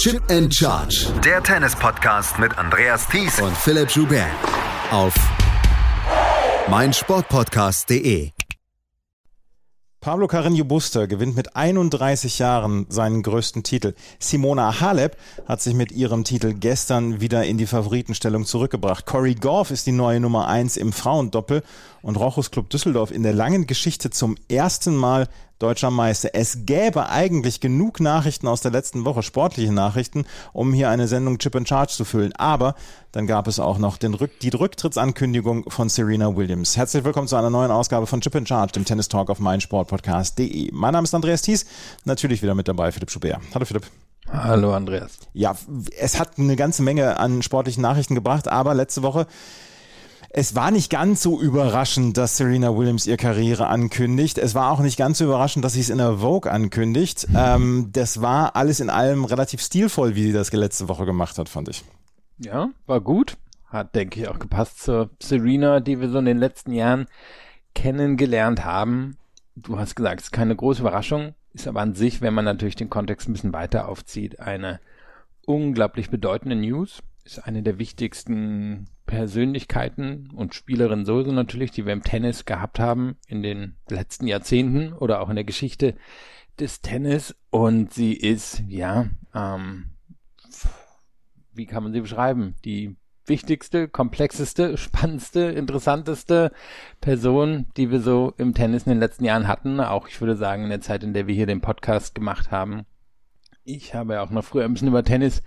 Chip and Charge. Der Tennis-Podcast mit Andreas Thies und Philipp Joubert. Auf meinsportpodcast.de. Pablo Carreño Buster gewinnt mit 31 Jahren seinen größten Titel. Simona Halep hat sich mit ihrem Titel gestern wieder in die Favoritenstellung zurückgebracht. Corey Goff ist die neue Nummer 1 im Frauendoppel und Rochus Club Düsseldorf in der langen Geschichte zum ersten Mal deutscher Meister. Es gäbe eigentlich genug Nachrichten aus der letzten Woche, sportliche Nachrichten, um hier eine Sendung Chip and Charge zu füllen. Aber dann gab es auch noch den Rück die Rücktrittsankündigung von Serena Williams. Herzlich willkommen zu einer neuen Ausgabe von Chip and Charge, dem Tennis Talk auf meinsportpodcast.de. Mein Name ist Andreas Thies, natürlich wieder mit dabei Philipp Schubert. Hallo Philipp. Hallo Andreas. Ja, es hat eine ganze Menge an sportlichen Nachrichten gebracht, aber letzte Woche es war nicht ganz so überraschend, dass Serena Williams ihr Karriere ankündigt. Es war auch nicht ganz so überraschend, dass sie es in der Vogue ankündigt. Ähm, das war alles in allem relativ stilvoll, wie sie das letzte Woche gemacht hat, fand ich. Ja, war gut. Hat, denke ich, auch gepasst zur Serena, die wir so in den letzten Jahren kennengelernt haben. Du hast gesagt, es ist keine große Überraschung, ist aber an sich, wenn man natürlich den Kontext ein bisschen weiter aufzieht, eine unglaublich bedeutende News. Ist eine der wichtigsten Persönlichkeiten und Spielerinnen sowieso natürlich, die wir im Tennis gehabt haben in den letzten Jahrzehnten oder auch in der Geschichte des Tennis. Und sie ist, ja, ähm, wie kann man sie beschreiben? Die wichtigste, komplexeste, spannendste, interessanteste Person, die wir so im Tennis in den letzten Jahren hatten. Auch ich würde sagen, in der Zeit, in der wir hier den Podcast gemacht haben. Ich habe ja auch noch früher ein bisschen über Tennis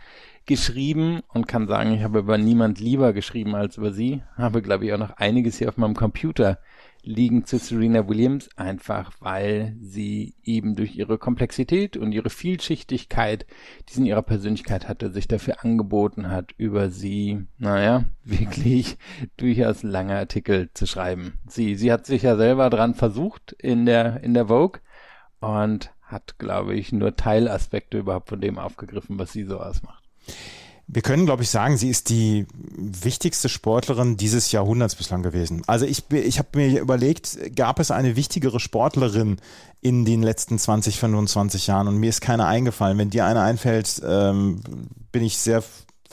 geschrieben und kann sagen, ich habe über niemand lieber geschrieben als über sie. Habe, glaube ich, auch noch einiges hier auf meinem Computer liegen zu Serena Williams, einfach weil sie eben durch ihre Komplexität und ihre Vielschichtigkeit, die sie in ihrer Persönlichkeit hatte, sich dafür angeboten hat, über sie, naja, wirklich durchaus lange Artikel zu schreiben. Sie, sie hat sich ja selber dran versucht in der, in der Vogue und hat, glaube ich, nur Teilaspekte überhaupt von dem aufgegriffen, was sie so ausmacht. Wir können, glaube ich, sagen, sie ist die wichtigste Sportlerin dieses Jahrhunderts bislang gewesen. Also ich, ich habe mir überlegt, gab es eine wichtigere Sportlerin in den letzten 20, 25 Jahren? Und mir ist keine eingefallen. Wenn dir eine einfällt, ähm, bin ich sehr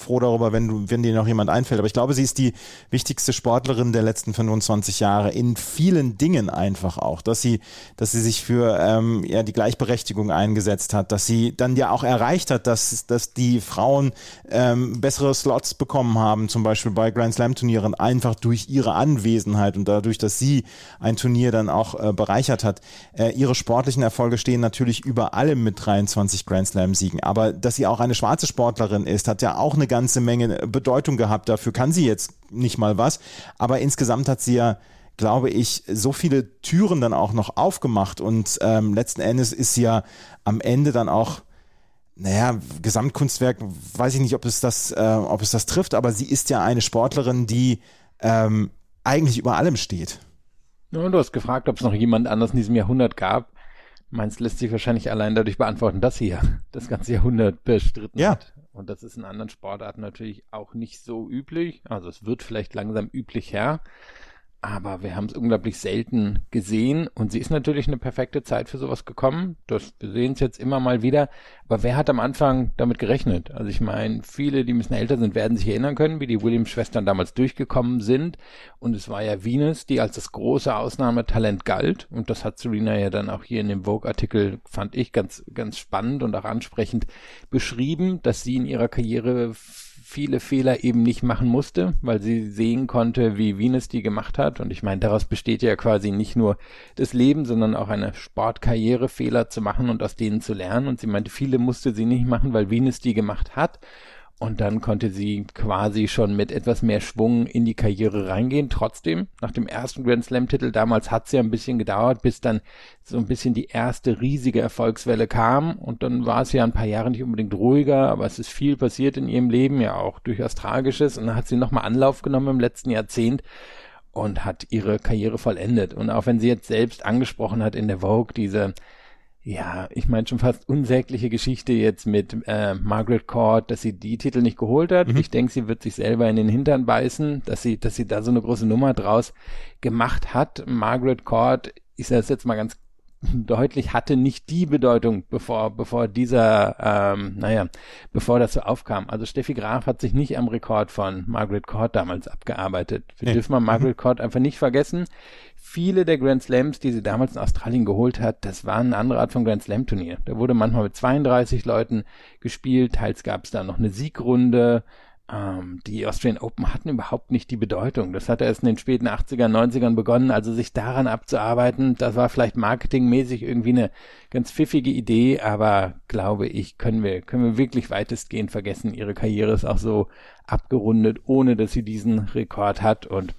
froh darüber, wenn du, wenn dir noch jemand einfällt. Aber ich glaube, sie ist die wichtigste Sportlerin der letzten 25 Jahre in vielen Dingen einfach auch, dass sie, dass sie sich für ähm, ja, die Gleichberechtigung eingesetzt hat, dass sie dann ja auch erreicht hat, dass, dass die Frauen ähm, bessere Slots bekommen haben, zum Beispiel bei Grand Slam Turnieren, einfach durch ihre Anwesenheit und dadurch, dass sie ein Turnier dann auch äh, bereichert hat. Äh, ihre sportlichen Erfolge stehen natürlich über allem mit 23 Grand Slam Siegen, aber dass sie auch eine schwarze Sportlerin ist, hat ja auch eine ganze Menge Bedeutung gehabt. Dafür kann sie jetzt nicht mal was. Aber insgesamt hat sie ja glaube ich, so viele Türen dann auch noch aufgemacht und ähm, letzten Endes ist sie ja am Ende dann auch, naja, Gesamtkunstwerk, weiß ich nicht, ob es das, äh, ob es das trifft, aber sie ist ja eine Sportlerin, die ähm, eigentlich über allem steht. Ja, du hast gefragt, ob es noch jemand anders in diesem Jahrhundert gab. Meinst lässt sich wahrscheinlich allein dadurch beantworten, dass sie ja das ganze Jahrhundert bestritten ja. hat. Und das ist in anderen Sportarten natürlich auch nicht so üblich. Also es wird vielleicht langsam üblicher. Aber wir haben es unglaublich selten gesehen und sie ist natürlich eine perfekte Zeit für sowas gekommen. Das, wir sehen es jetzt immer mal wieder. Aber wer hat am Anfang damit gerechnet? Also ich meine, viele, die ein bisschen älter sind, werden sich erinnern können, wie die Williams-Schwestern damals durchgekommen sind. Und es war ja Venus, die als das große Ausnahmetalent galt. Und das hat Serena ja dann auch hier in dem Vogue-Artikel, fand ich ganz, ganz spannend und auch ansprechend beschrieben, dass sie in ihrer Karriere viele Fehler eben nicht machen musste, weil sie sehen konnte, wie Venus die gemacht hat. Und ich meine, daraus besteht ja quasi nicht nur das Leben, sondern auch eine Sportkarriere, Fehler zu machen und aus denen zu lernen. Und sie meinte, viele musste sie nicht machen, weil Venus die gemacht hat. Und dann konnte sie quasi schon mit etwas mehr Schwung in die Karriere reingehen. Trotzdem, nach dem ersten Grand Slam-Titel damals hat es ja ein bisschen gedauert, bis dann so ein bisschen die erste riesige Erfolgswelle kam. Und dann war es ja ein paar Jahre nicht unbedingt ruhiger, aber es ist viel passiert in ihrem Leben, ja auch durchaus Tragisches. Und dann hat sie nochmal Anlauf genommen im letzten Jahrzehnt und hat ihre Karriere vollendet. Und auch wenn sie jetzt selbst angesprochen hat in der Vogue, diese ja, ich meine schon fast unsägliche Geschichte jetzt mit äh, Margaret Court, dass sie die Titel nicht geholt hat. Mhm. Ich denke, sie wird sich selber in den Hintern beißen, dass sie, dass sie da so eine große Nummer draus gemacht hat. Margaret Court, ich sage es jetzt mal ganz deutlich hatte nicht die Bedeutung, bevor, bevor dieser, ähm, naja, bevor das so aufkam. Also Steffi Graf hat sich nicht am Rekord von Margaret Court damals abgearbeitet. Wir nee. dürfen mal Margaret mhm. Court einfach nicht vergessen. Viele der Grand Slams, die sie damals in Australien geholt hat, das waren eine andere Art von Grand Slam Turnier. Da wurde manchmal mit 32 Leuten gespielt, teils gab es da noch eine Siegrunde, ähm, die Australian Open hatten überhaupt nicht die Bedeutung. Das hat erst in den späten 80ern, 90ern begonnen. Also sich daran abzuarbeiten, das war vielleicht marketingmäßig irgendwie eine ganz pfiffige Idee, aber glaube ich, können wir, können wir wirklich weitestgehend vergessen. Ihre Karriere ist auch so abgerundet, ohne dass sie diesen Rekord hat. Und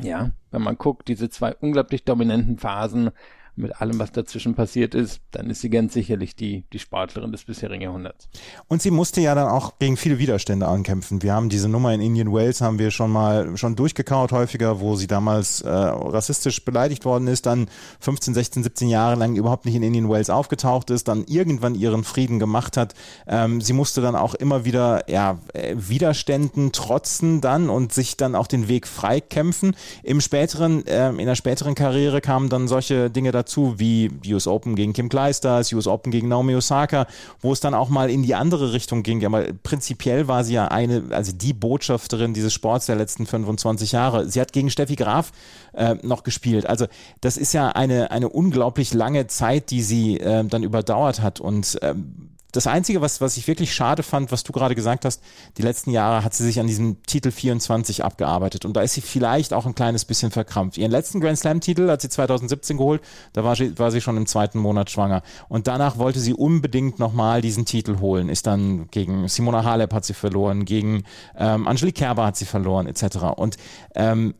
ja, wenn man guckt, diese zwei unglaublich dominanten Phasen, mit allem, was dazwischen passiert ist, dann ist sie ganz sicherlich die, die Sportlerin des bisherigen Jahrhunderts. Und sie musste ja dann auch gegen viele Widerstände ankämpfen. Wir haben diese Nummer in Indian Wales, haben wir schon mal schon durchgekaut häufiger, wo sie damals äh, rassistisch beleidigt worden ist, dann 15, 16, 17 Jahre lang überhaupt nicht in Indian Wales aufgetaucht ist, dann irgendwann ihren Frieden gemacht hat. Ähm, sie musste dann auch immer wieder ja, äh, Widerständen trotzen dann und sich dann auch den Weg freikämpfen. Im späteren, äh, in der späteren Karriere kamen dann solche Dinge dazu, dazu, wie US Open gegen Kim Kleisters, US Open gegen Naomi Osaka, wo es dann auch mal in die andere Richtung ging. Aber prinzipiell war sie ja eine, also die Botschafterin dieses Sports der letzten 25 Jahre. Sie hat gegen Steffi Graf äh, noch gespielt. Also das ist ja eine, eine unglaublich lange Zeit, die sie äh, dann überdauert hat. Und ähm, das Einzige, was, was ich wirklich schade fand, was du gerade gesagt hast, die letzten Jahre hat sie sich an diesem Titel 24 abgearbeitet und da ist sie vielleicht auch ein kleines bisschen verkrampft. Ihren letzten Grand Slam-Titel hat sie 2017 geholt, da war sie, war sie schon im zweiten Monat schwanger und danach wollte sie unbedingt nochmal diesen Titel holen, ist dann gegen Simona Halep hat sie verloren, gegen ähm, Angelique Kerber hat sie verloren etc. Und ähm,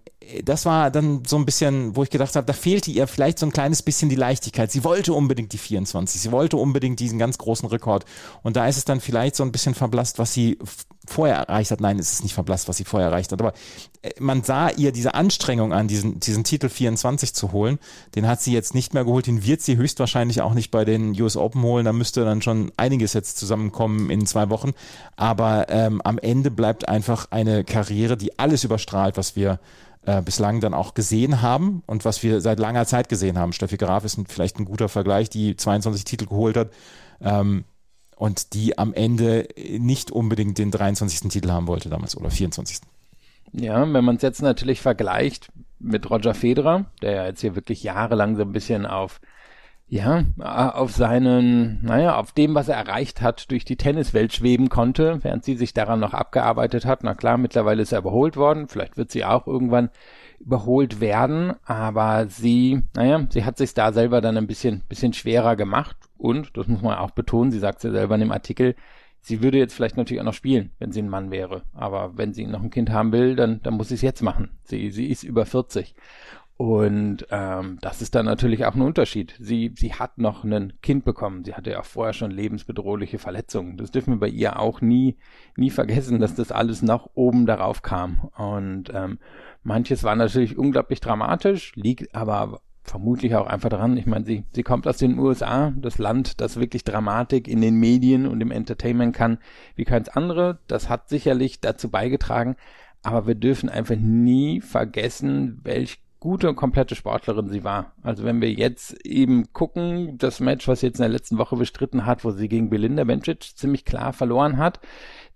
das war dann so ein bisschen, wo ich gedacht habe, da fehlte ihr vielleicht so ein kleines bisschen die Leichtigkeit. Sie wollte unbedingt die 24, sie wollte unbedingt diesen ganz großen Rekord. Und da ist es dann vielleicht so ein bisschen verblasst, was sie vorher erreicht hat. Nein, es ist nicht verblasst, was sie vorher erreicht hat. Aber äh, man sah ihr diese Anstrengung an, diesen, diesen Titel 24 zu holen. Den hat sie jetzt nicht mehr geholt. Den wird sie höchstwahrscheinlich auch nicht bei den US Open holen. Da müsste dann schon einiges jetzt zusammenkommen in zwei Wochen. Aber ähm, am Ende bleibt einfach eine Karriere, die alles überstrahlt, was wir äh, bislang dann auch gesehen haben und was wir seit langer Zeit gesehen haben. Steffi Graf ist ein, vielleicht ein guter Vergleich, die 22 Titel geholt hat ähm, und die am Ende nicht unbedingt den 23. Titel haben wollte damals oder 24. Ja, wenn man es jetzt natürlich vergleicht mit Roger Federer, der ja jetzt hier wirklich jahrelang so ein bisschen auf ja, auf seinen, naja, auf dem, was er erreicht hat, durch die Tenniswelt schweben konnte, während sie sich daran noch abgearbeitet hat. Na klar, mittlerweile ist er überholt worden, vielleicht wird sie auch irgendwann überholt werden, aber sie, naja, sie hat sich da selber dann ein bisschen, bisschen schwerer gemacht. Und, das muss man auch betonen, sie sagt ja selber in dem Artikel, sie würde jetzt vielleicht natürlich auch noch spielen, wenn sie ein Mann wäre, aber wenn sie noch ein Kind haben will, dann, dann muss sie es jetzt machen. Sie, sie ist über 40 und ähm, das ist dann natürlich auch ein Unterschied. Sie, sie hat noch ein Kind bekommen. Sie hatte ja vorher schon lebensbedrohliche Verletzungen. Das dürfen wir bei ihr auch nie, nie vergessen, dass das alles noch oben darauf kam. Und ähm, manches war natürlich unglaublich dramatisch, liegt aber vermutlich auch einfach daran. Ich meine, sie, sie kommt aus den USA, das Land, das wirklich Dramatik in den Medien und im Entertainment kann, wie keins andere. Das hat sicherlich dazu beigetragen. Aber wir dürfen einfach nie vergessen, welch gute und komplette Sportlerin sie war. Also wenn wir jetzt eben gucken, das Match, was sie jetzt in der letzten Woche bestritten hat, wo sie gegen Belinda Bencic ziemlich klar verloren hat,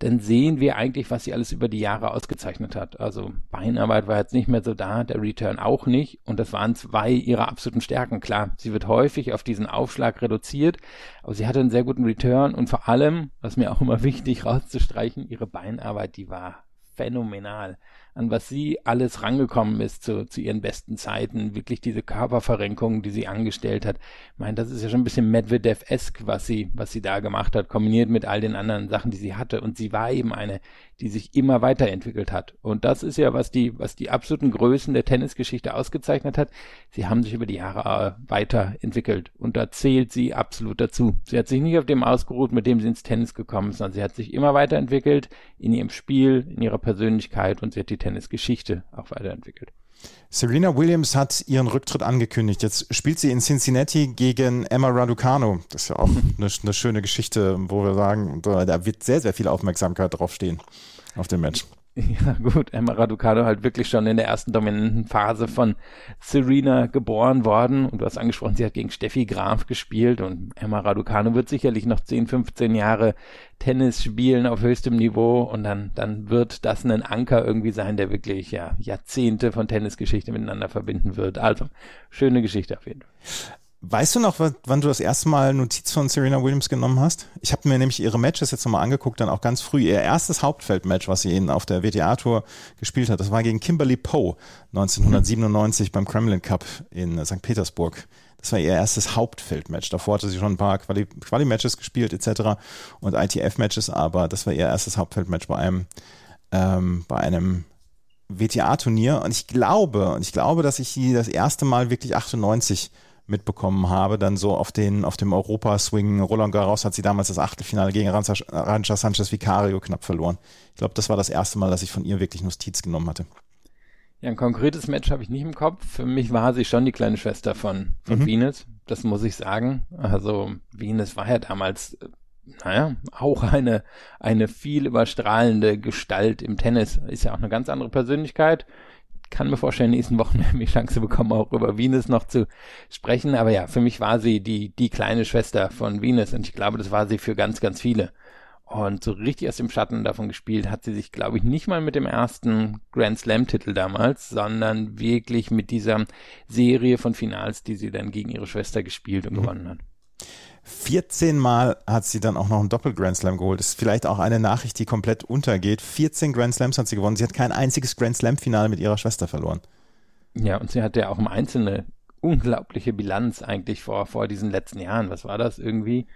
dann sehen wir eigentlich, was sie alles über die Jahre ausgezeichnet hat. Also Beinarbeit war jetzt nicht mehr so da, der Return auch nicht und das waren zwei ihrer absoluten Stärken. Klar, sie wird häufig auf diesen Aufschlag reduziert, aber sie hatte einen sehr guten Return und vor allem, was mir auch immer wichtig rauszustreichen, ihre Beinarbeit, die war phänomenal an was sie alles rangekommen ist zu, zu ihren besten Zeiten, wirklich diese Körperverrenkung, die sie angestellt hat. Ich meine, das ist ja schon ein bisschen Medvedev-esk, was sie, was sie da gemacht hat, kombiniert mit all den anderen Sachen, die sie hatte. Und sie war eben eine, die sich immer weiterentwickelt hat. Und das ist ja, was die, was die absoluten Größen der Tennisgeschichte ausgezeichnet hat. Sie haben sich über die Jahre äh, weiterentwickelt. Und da zählt sie absolut dazu. Sie hat sich nicht auf dem ausgeruht, mit dem sie ins Tennis gekommen ist, sondern sie hat sich immer weiterentwickelt in ihrem Spiel, in ihrer Persönlichkeit und sie hat die Tennisgeschichte auch weiterentwickelt. Serena Williams hat ihren Rücktritt angekündigt. Jetzt spielt sie in Cincinnati gegen Emma Raducano. Das ist ja auch eine, eine schöne Geschichte, wo wir sagen, da wird sehr, sehr viel Aufmerksamkeit drauf stehen, auf dem Match. Ja gut, Emma Raducano halt wirklich schon in der ersten dominanten Phase von Serena geboren worden und du hast angesprochen, sie hat gegen Steffi Graf gespielt und Emma Raducano wird sicherlich noch 10, 15 Jahre Tennis spielen auf höchstem Niveau und dann, dann wird das ein Anker irgendwie sein, der wirklich ja Jahrzehnte von Tennisgeschichte miteinander verbinden wird. Also, schöne Geschichte auf jeden Fall. Weißt du noch, wann du das erste Mal Notiz von Serena Williams genommen hast? Ich habe mir nämlich ihre Matches jetzt nochmal angeguckt, dann auch ganz früh. Ihr erstes Hauptfeldmatch, was sie auf der WTA-Tour gespielt hat, das war gegen Kimberly Poe 1997 beim Kremlin Cup in St. Petersburg. Das war ihr erstes Hauptfeldmatch. Davor hatte sie schon ein paar Quali-Matches gespielt etc. und ITF-Matches, aber das war ihr erstes Hauptfeldmatch bei einem, ähm, bei einem WTA-Turnier. Und ich glaube, und ich glaube, dass ich sie das erste Mal wirklich 98 mitbekommen habe, dann so auf den auf dem Europa-Swing. Roland Garros hat sie damals das Achtelfinale gegen Rancha Sanchez Vicario knapp verloren. Ich glaube, das war das erste Mal, dass ich von ihr wirklich Notiz genommen hatte. Ja, ein konkretes Match habe ich nicht im Kopf. Für mich war sie schon die kleine Schwester von, von mhm. Venus. Das muss ich sagen. Also Venus war ja damals, äh, naja, auch eine, eine viel überstrahlende Gestalt im Tennis. Ist ja auch eine ganz andere Persönlichkeit kann mir vorstellen, nächsten Wochen die Chance bekommen, auch über Venus noch zu sprechen. Aber ja, für mich war sie die, die kleine Schwester von Venus und ich glaube, das war sie für ganz, ganz viele. Und so richtig aus dem Schatten davon gespielt hat sie sich, glaube ich, nicht mal mit dem ersten Grand Slam-Titel damals, sondern wirklich mit dieser Serie von Finals, die sie dann gegen ihre Schwester gespielt und mhm. gewonnen hat. 14 Mal hat sie dann auch noch einen Doppel-Grand Slam geholt. Das ist vielleicht auch eine Nachricht, die komplett untergeht. 14 Grand Slams hat sie gewonnen. Sie hat kein einziges Grand Slam-Finale mit ihrer Schwester verloren. Ja, und sie hatte ja auch im Einzelnen unglaubliche Bilanz eigentlich vor, vor diesen letzten Jahren. Was war das irgendwie?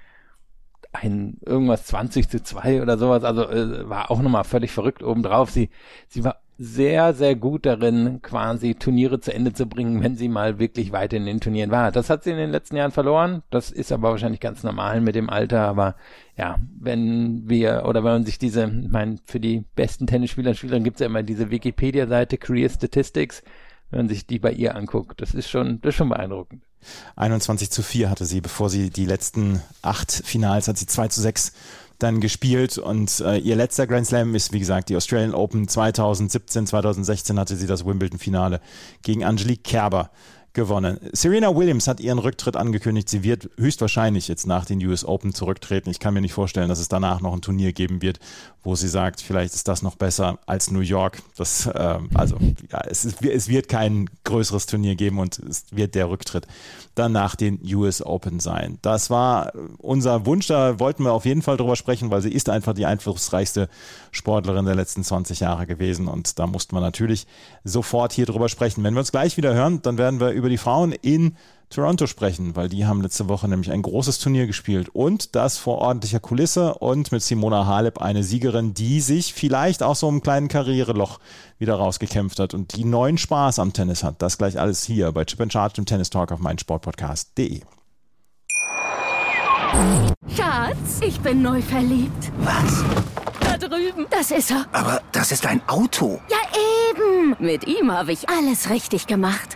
Ein irgendwas 20 zu 2 oder sowas. Also äh, war auch nochmal völlig verrückt obendrauf. Sie, sie war sehr, sehr gut darin, quasi Turniere zu Ende zu bringen, wenn sie mal wirklich weit in den Turnieren war. Das hat sie in den letzten Jahren verloren. Das ist aber wahrscheinlich ganz normal mit dem Alter. Aber ja, wenn wir oder wenn man sich diese, ich meine, für die besten Tennisspieler und Spielerinnen gibt es ja immer diese Wikipedia-Seite Career Statistics, wenn man sich die bei ihr anguckt. Das ist schon, das ist schon beeindruckend. 21 zu 4 hatte sie, bevor sie die letzten acht Finals hat sie 2 zu 6 dann gespielt und äh, ihr letzter Grand Slam ist, wie gesagt, die Australian Open 2017, 2016 hatte sie das Wimbledon-Finale gegen Angelique Kerber gewonnen. Serena Williams hat ihren Rücktritt angekündigt. Sie wird höchstwahrscheinlich jetzt nach den US Open zurücktreten. Ich kann mir nicht vorstellen, dass es danach noch ein Turnier geben wird, wo sie sagt, vielleicht ist das noch besser als New York. Das, äh, also ja, es, ist, es wird kein größeres Turnier geben und es wird der Rücktritt dann nach den US Open sein. Das war unser Wunsch. Da wollten wir auf jeden Fall drüber sprechen, weil sie ist einfach die einflussreichste Sportlerin der letzten 20 Jahre gewesen und da mussten wir natürlich sofort hier drüber sprechen. Wenn wir uns gleich wieder hören, dann werden wir über die Frauen in Toronto sprechen, weil die haben letzte Woche nämlich ein großes Turnier gespielt und das vor ordentlicher Kulisse und mit Simona Halep eine Siegerin, die sich vielleicht auch so im kleinen Karriereloch wieder rausgekämpft hat und die neuen Spaß am Tennis hat. Das gleich alles hier bei Chip Charge im Tennis Talk auf meinsportpodcast.de. Schatz, ich bin neu verliebt. Was? Da drüben. Das ist er. Aber das ist ein Auto. Ja, eben. Mit ihm habe ich alles richtig gemacht.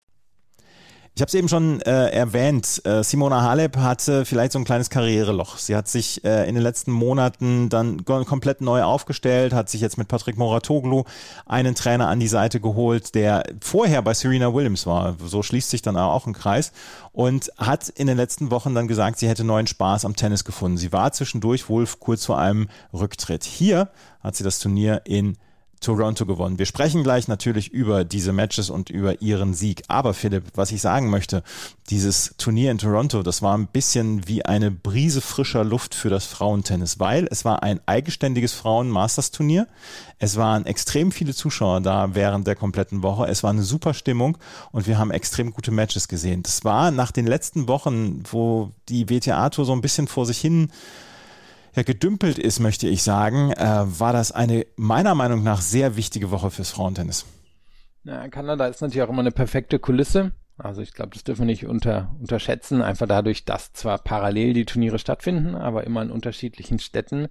Ich habe es eben schon äh, erwähnt, äh, Simona Halep hatte vielleicht so ein kleines Karriereloch. Sie hat sich äh, in den letzten Monaten dann komplett neu aufgestellt, hat sich jetzt mit Patrick Moratoglu einen Trainer an die Seite geholt, der vorher bei Serena Williams war. So schließt sich dann auch ein Kreis und hat in den letzten Wochen dann gesagt, sie hätte neuen Spaß am Tennis gefunden. Sie war zwischendurch wohl kurz vor einem Rücktritt. Hier hat sie das Turnier in Toronto gewonnen. Wir sprechen gleich natürlich über diese Matches und über ihren Sieg. Aber Philipp, was ich sagen möchte, dieses Turnier in Toronto, das war ein bisschen wie eine Brise frischer Luft für das Frauentennis, weil es war ein eigenständiges Frauen-Masters-Turnier. Es waren extrem viele Zuschauer da während der kompletten Woche. Es war eine super Stimmung und wir haben extrem gute Matches gesehen. Das war nach den letzten Wochen, wo die WTA-Tour so ein bisschen vor sich hin ja, gedümpelt ist, möchte ich sagen, äh, war das eine meiner Meinung nach sehr wichtige Woche fürs Frauentennis. Ja, Kanada ist natürlich auch immer eine perfekte Kulisse. Also ich glaube, das dürfen wir nicht unter, unterschätzen, einfach dadurch, dass zwar parallel die Turniere stattfinden, aber immer in unterschiedlichen Städten.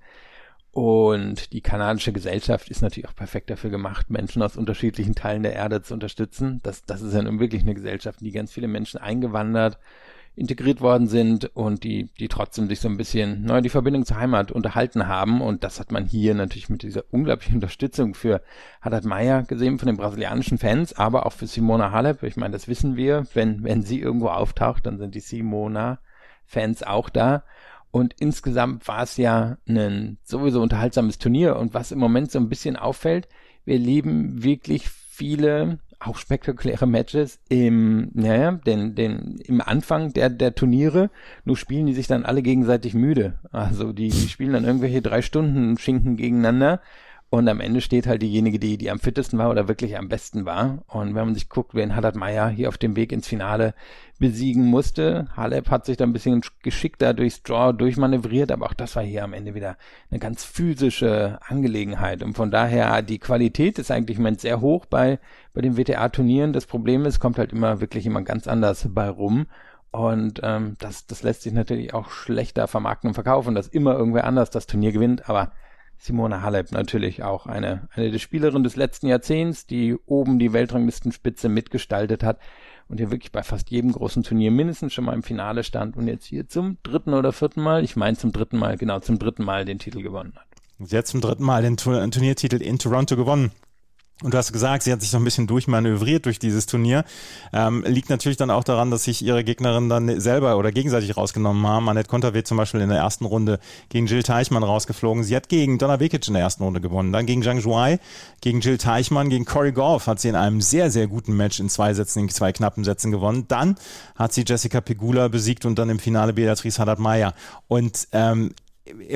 Und die kanadische Gesellschaft ist natürlich auch perfekt dafür gemacht, Menschen aus unterschiedlichen Teilen der Erde zu unterstützen. Das, das ist ja nun wirklich eine Gesellschaft, die ganz viele Menschen eingewandert integriert worden sind und die, die trotzdem sich so ein bisschen neu die Verbindung zur Heimat unterhalten haben. Und das hat man hier natürlich mit dieser unglaublichen Unterstützung für Haddad Meyer gesehen von den brasilianischen Fans, aber auch für Simona Halep. Ich meine, das wissen wir. Wenn, wenn sie irgendwo auftaucht, dann sind die Simona-Fans auch da. Und insgesamt war es ja ein sowieso unterhaltsames Turnier. Und was im Moment so ein bisschen auffällt, wir leben wirklich viele auch spektakuläre Matches im, naja, den, den, im Anfang der, der Turniere, nur spielen die sich dann alle gegenseitig müde. Also die, die spielen dann irgendwelche drei Stunden Schinken gegeneinander und am Ende steht halt diejenige, die, die am fittesten war oder wirklich am besten war. Und wenn man sich guckt, wen Haddad Meyer hier auf dem Weg ins Finale besiegen musste, Halep hat sich da ein bisschen geschickter durchs Draw durchmanövriert, aber auch das war hier am Ende wieder eine ganz physische Angelegenheit. Und von daher, die Qualität ist eigentlich im Moment sehr hoch bei, bei den WTA-Turnieren. Das Problem ist, kommt halt immer wirklich immer ganz anders bei rum. Und ähm, das, das lässt sich natürlich auch schlechter vermarkten und verkaufen, dass immer irgendwer anders das Turnier gewinnt, aber Simone Halep natürlich auch eine, eine der Spielerinnen des letzten Jahrzehnts, die oben die Weltranglistenspitze mitgestaltet hat und hier wirklich bei fast jedem großen Turnier mindestens schon mal im Finale stand und jetzt hier zum dritten oder vierten Mal, ich meine zum dritten Mal, genau zum dritten Mal den Titel gewonnen hat. Sie hat zum dritten Mal den Turniertitel in Toronto gewonnen. Und du hast gesagt, sie hat sich so ein bisschen durchmanövriert durch dieses Turnier. Ähm, liegt natürlich dann auch daran, dass sich ihre Gegnerinnen dann selber oder gegenseitig rausgenommen haben. Annette Konterweht zum Beispiel in der ersten Runde gegen Jill Teichmann rausgeflogen. Sie hat gegen Donna Vekic in der ersten Runde gewonnen. Dann gegen Zhang Zhuai, gegen Jill Teichmann, gegen Corey Goff hat sie in einem sehr, sehr guten Match in zwei Sätzen, in zwei knappen Sätzen gewonnen. Dann hat sie Jessica Pegula besiegt und dann im Finale Beatrice Haddad-Meyer. Und ähm,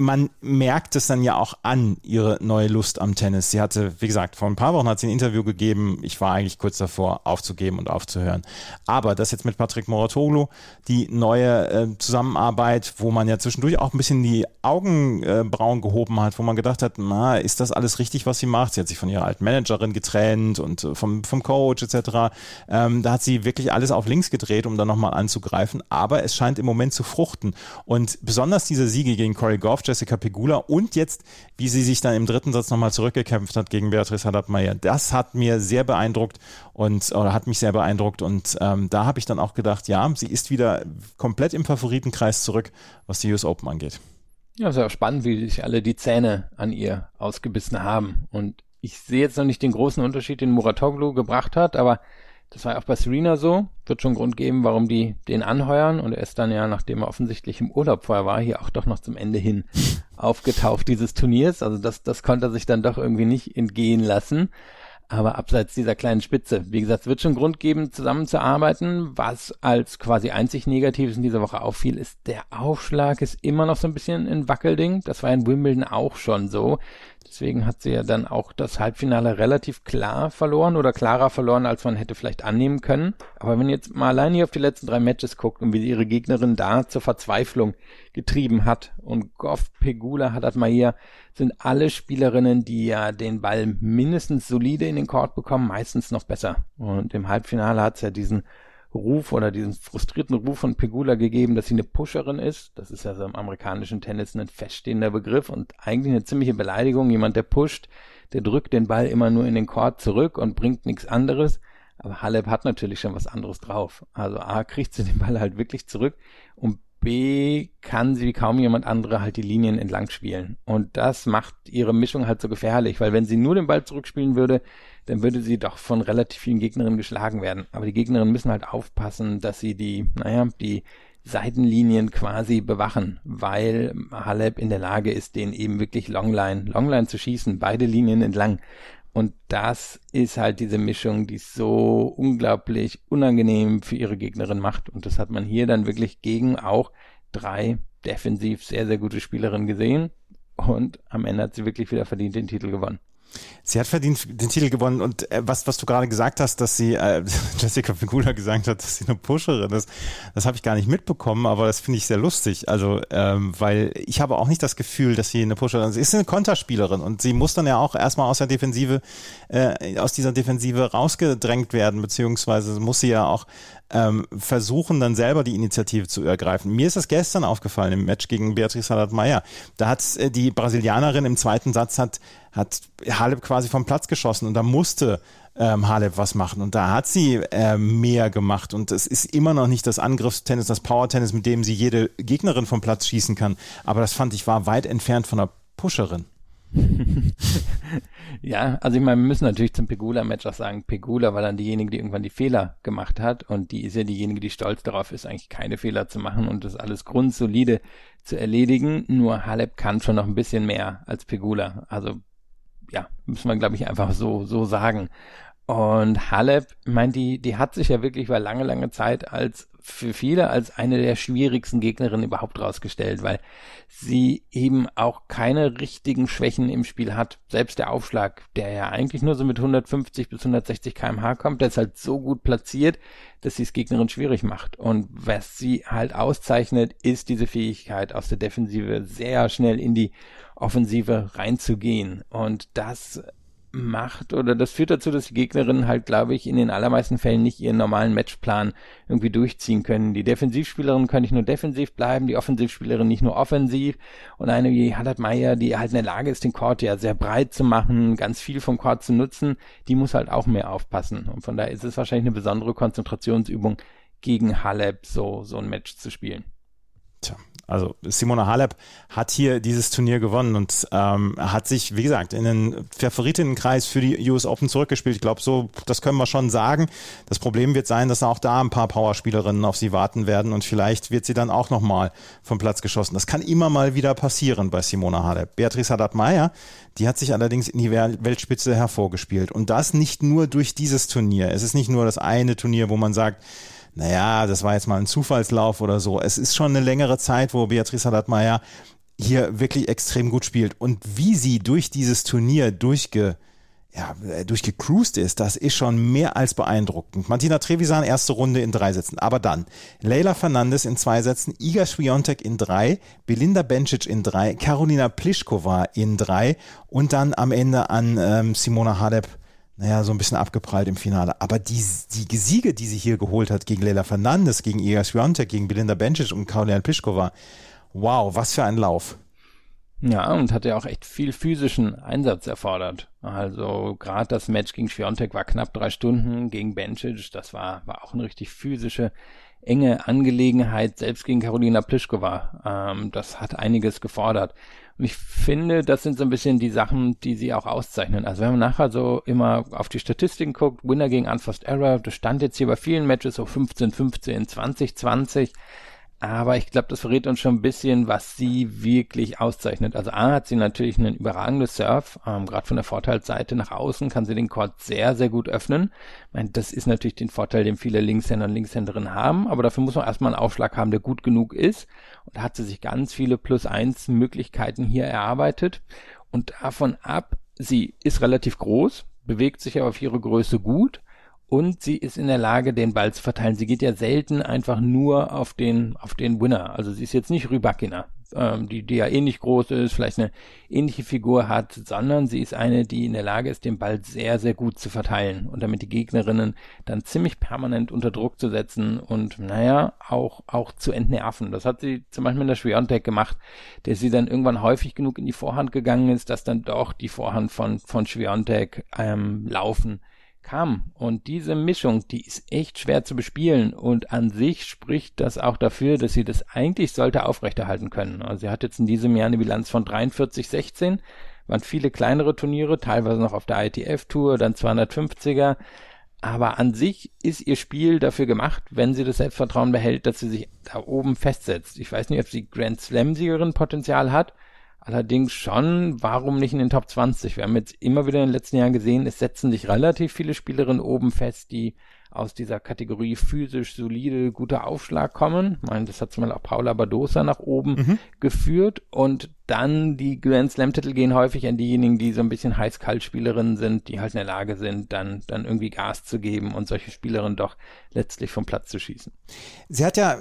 man merkt es dann ja auch an, ihre neue Lust am Tennis. Sie hatte, wie gesagt, vor ein paar Wochen hat sie ein Interview gegeben. Ich war eigentlich kurz davor, aufzugeben und aufzuhören. Aber das jetzt mit Patrick Moratoglu, die neue äh, Zusammenarbeit, wo man ja zwischendurch auch ein bisschen die Augenbrauen gehoben hat, wo man gedacht hat, na, ist das alles richtig, was sie macht? Sie hat sich von ihrer alten Managerin getrennt und äh, vom, vom Coach etc. Ähm, da hat sie wirklich alles auf links gedreht, um dann nochmal anzugreifen. Aber es scheint im Moment zu fruchten. Und besonders diese Siege gegen Corey Goff, Jessica Pegula und jetzt, wie sie sich dann im dritten Satz nochmal zurückgekämpft hat gegen Beatrice Haddad-Meyer. Das hat mir sehr beeindruckt und oder hat mich sehr beeindruckt und ähm, da habe ich dann auch gedacht, ja, sie ist wieder komplett im Favoritenkreis zurück, was die US Open angeht. Ja, ist ja spannend, wie sich alle die Zähne an ihr ausgebissen haben. Und ich sehe jetzt noch nicht den großen Unterschied, den Muratoglu gebracht hat, aber das war auch bei Serena so. Wird schon Grund geben, warum die den anheuern. Und er ist dann ja, nachdem er offensichtlich im Urlaub vorher war, hier auch doch noch zum Ende hin aufgetaucht dieses Turniers. Also das, das konnte er sich dann doch irgendwie nicht entgehen lassen. Aber abseits dieser kleinen Spitze, wie gesagt, es wird schon Grund geben, zusammenzuarbeiten. Was als quasi einzig Negatives in dieser Woche auffiel, ist, der Aufschlag ist immer noch so ein bisschen ein Wackelding. Das war in Wimbledon auch schon so. Deswegen hat sie ja dann auch das Halbfinale relativ klar verloren oder klarer verloren, als man hätte vielleicht annehmen können. Aber wenn ihr jetzt mal allein hier auf die letzten drei Matches guckt und wie sie ihre Gegnerin da zur Verzweiflung getrieben hat und Goff, Pegula, Haddad Mahir sind alle Spielerinnen, die ja den Ball mindestens solide in den Court bekommen, meistens noch besser. Und im Halbfinale hat es ja diesen Ruf oder diesen frustrierten Ruf von Pegula gegeben, dass sie eine Pusherin ist. Das ist ja so im amerikanischen Tennis ein feststehender Begriff und eigentlich eine ziemliche Beleidigung. Jemand, der pusht, der drückt den Ball immer nur in den Court zurück und bringt nichts anderes. Aber Halep hat natürlich schon was anderes drauf. Also A, kriegt sie den Ball halt wirklich zurück und B, kann sie wie kaum jemand andere halt die Linien entlang spielen. Und das macht ihre Mischung halt so gefährlich, weil wenn sie nur den Ball zurückspielen würde, dann würde sie doch von relativ vielen Gegnerinnen geschlagen werden. Aber die Gegnerinnen müssen halt aufpassen, dass sie die, naja, die Seitenlinien quasi bewachen, weil Halep in der Lage ist, den eben wirklich Longline, Longline zu schießen, beide Linien entlang. Und das ist halt diese Mischung, die so unglaublich unangenehm für ihre Gegnerin macht. Und das hat man hier dann wirklich gegen auch drei defensiv sehr, sehr gute Spielerinnen gesehen. Und am Ende hat sie wirklich wieder verdient den Titel gewonnen. Sie hat verdient den Titel gewonnen und äh, was, was du gerade gesagt hast, dass sie, äh, Jessica Pegula gesagt hat, dass sie eine Pusherin ist, das habe ich gar nicht mitbekommen, aber das finde ich sehr lustig. Also, ähm, weil ich habe auch nicht das Gefühl, dass sie eine Pusherin ist. Sie ist eine Konterspielerin und sie muss dann ja auch erstmal aus der Defensive, äh, aus dieser Defensive rausgedrängt werden, beziehungsweise muss sie ja auch ähm, versuchen dann selber die Initiative zu ergreifen. Mir ist das gestern aufgefallen im Match gegen Beatrice Salat-Meyer. Da hat äh, die Brasilianerin im zweiten Satz hat, hat Halep quasi vom Platz geschossen und da musste ähm, Halep was machen. Und da hat sie äh, mehr gemacht. Und es ist immer noch nicht das Angriffstennis, das Power-Tennis, mit dem sie jede Gegnerin vom Platz schießen kann. Aber das fand ich war weit entfernt von einer Pusherin. ja, also ich meine, wir müssen natürlich zum Pegula-Match auch sagen, Pegula war dann diejenige, die irgendwann die Fehler gemacht hat und die ist ja diejenige, die stolz darauf ist, eigentlich keine Fehler zu machen und das alles grundsolide zu erledigen. Nur Halep kann schon noch ein bisschen mehr als Pegula. Also ja, müssen wir, glaube ich, einfach so, so sagen. Und Halep, ich meine, die, die hat sich ja wirklich über lange, lange Zeit als für viele als eine der schwierigsten Gegnerinnen überhaupt rausgestellt, weil sie eben auch keine richtigen Schwächen im Spiel hat. Selbst der Aufschlag, der ja eigentlich nur so mit 150 bis 160 kmh kommt, der ist halt so gut platziert, dass sie es Gegnerin schwierig macht. Und was sie halt auszeichnet, ist diese Fähigkeit aus der Defensive sehr schnell in die Offensive reinzugehen. Und das macht oder das führt dazu, dass die Gegnerinnen halt, glaube ich, in den allermeisten Fällen nicht ihren normalen Matchplan irgendwie durchziehen können. Die Defensivspielerinnen können nicht nur defensiv bleiben, die Offensivspielerin nicht nur offensiv und eine wie Haddad Meyer, die halt in der Lage ist, den Court ja sehr breit zu machen, ganz viel vom Court zu nutzen, die muss halt auch mehr aufpassen. Und von daher ist es wahrscheinlich eine besondere Konzentrationsübung gegen Halep so, so ein Match zu spielen. Tja, also Simona Halep hat hier dieses Turnier gewonnen und ähm, hat sich, wie gesagt, in den Favoritinnenkreis für die US Open zurückgespielt. Ich glaube, so, das können wir schon sagen. Das Problem wird sein, dass auch da ein paar Powerspielerinnen auf sie warten werden und vielleicht wird sie dann auch nochmal vom Platz geschossen. Das kann immer mal wieder passieren bei Simona Halep. Beatrice Haddad-Meyer, die hat sich allerdings in die Weltspitze hervorgespielt und das nicht nur durch dieses Turnier. Es ist nicht nur das eine Turnier, wo man sagt, naja, das war jetzt mal ein Zufallslauf oder so. Es ist schon eine längere Zeit, wo Beatrice Haddad-Meyer hier wirklich extrem gut spielt. Und wie sie durch dieses Turnier durchge, ja, durchgecruised ist, das ist schon mehr als beeindruckend. Martina Trevisan erste Runde in drei Sätzen, aber dann Leila Fernandes in zwei Sätzen, Iga Swiatek in drei, Belinda Bencic in drei, Karolina Pliskova in drei und dann am Ende an ähm, Simona Halep naja, so ein bisschen abgeprallt im Finale. Aber die, die Siege, die sie hier geholt hat gegen Leila Fernandes, gegen Iga Swiatek, gegen Belinda Bencic und Karolina Pliskova, wow, was für ein Lauf. Ja, und hat ja auch echt viel physischen Einsatz erfordert. Also gerade das Match gegen Swiatek war knapp drei Stunden, gegen Bencic, das war, war auch eine richtig physische, enge Angelegenheit, selbst gegen Karolina Pliskova. Ähm, das hat einiges gefordert. Und ich finde, das sind so ein bisschen die Sachen, die sie auch auszeichnen. Also wenn man nachher so immer auf die Statistiken guckt, Winner gegen Unforced Error, das stand jetzt hier bei vielen Matches so 15, 15, 20, 20. Aber ich glaube, das verrät uns schon ein bisschen, was sie wirklich auszeichnet. Also A hat sie natürlich einen überragendes Surf, ähm, gerade von der Vorteilsseite nach außen kann sie den Court sehr, sehr gut öffnen. Ich meine, das ist natürlich den Vorteil, den viele Linkshänder und Linkshänderinnen haben, aber dafür muss man erstmal einen Aufschlag haben, der gut genug ist. Und da hat sie sich ganz viele Plus-1 Möglichkeiten hier erarbeitet. Und davon ab, sie ist relativ groß, bewegt sich aber auf ihre Größe gut und sie ist in der Lage, den Ball zu verteilen. Sie geht ja selten einfach nur auf den, auf den Winner. Also sie ist jetzt nicht Rybakina, ähm, die, die ja ähnlich groß ist, vielleicht eine ähnliche Figur hat, sondern sie ist eine, die in der Lage ist, den Ball sehr, sehr gut zu verteilen und damit die Gegnerinnen dann ziemlich permanent unter Druck zu setzen und, naja, auch, auch zu entnerven. Das hat sie zum Beispiel in der Schwiontek gemacht, der sie dann irgendwann häufig genug in die Vorhand gegangen ist, dass dann doch die Vorhand von, von Schwiontek ähm, laufen kam. Und diese Mischung, die ist echt schwer zu bespielen und an sich spricht das auch dafür, dass sie das eigentlich sollte aufrechterhalten können. Also sie hat jetzt in diesem Jahr eine Bilanz von 43, 16, waren viele kleinere Turniere, teilweise noch auf der ITF-Tour, dann 250er. Aber an sich ist ihr Spiel dafür gemacht, wenn sie das Selbstvertrauen behält, dass sie sich da oben festsetzt. Ich weiß nicht, ob sie Grand Slam-Siegerin Potenzial hat, Allerdings schon, warum nicht in den Top 20? Wir haben jetzt immer wieder in den letzten Jahren gesehen, es setzen sich relativ viele Spielerinnen oben fest, die aus dieser Kategorie physisch solide, guter Aufschlag kommen. Ich meine, das hat zum Beispiel auch Paula Badosa nach oben mhm. geführt und dann die Grand Slam-Titel gehen häufig an diejenigen, die so ein bisschen heiß-kalt-Spielerinnen sind, die halt in der Lage sind, dann, dann irgendwie Gas zu geben und solche Spielerinnen doch letztlich vom Platz zu schießen. Sie hat ja,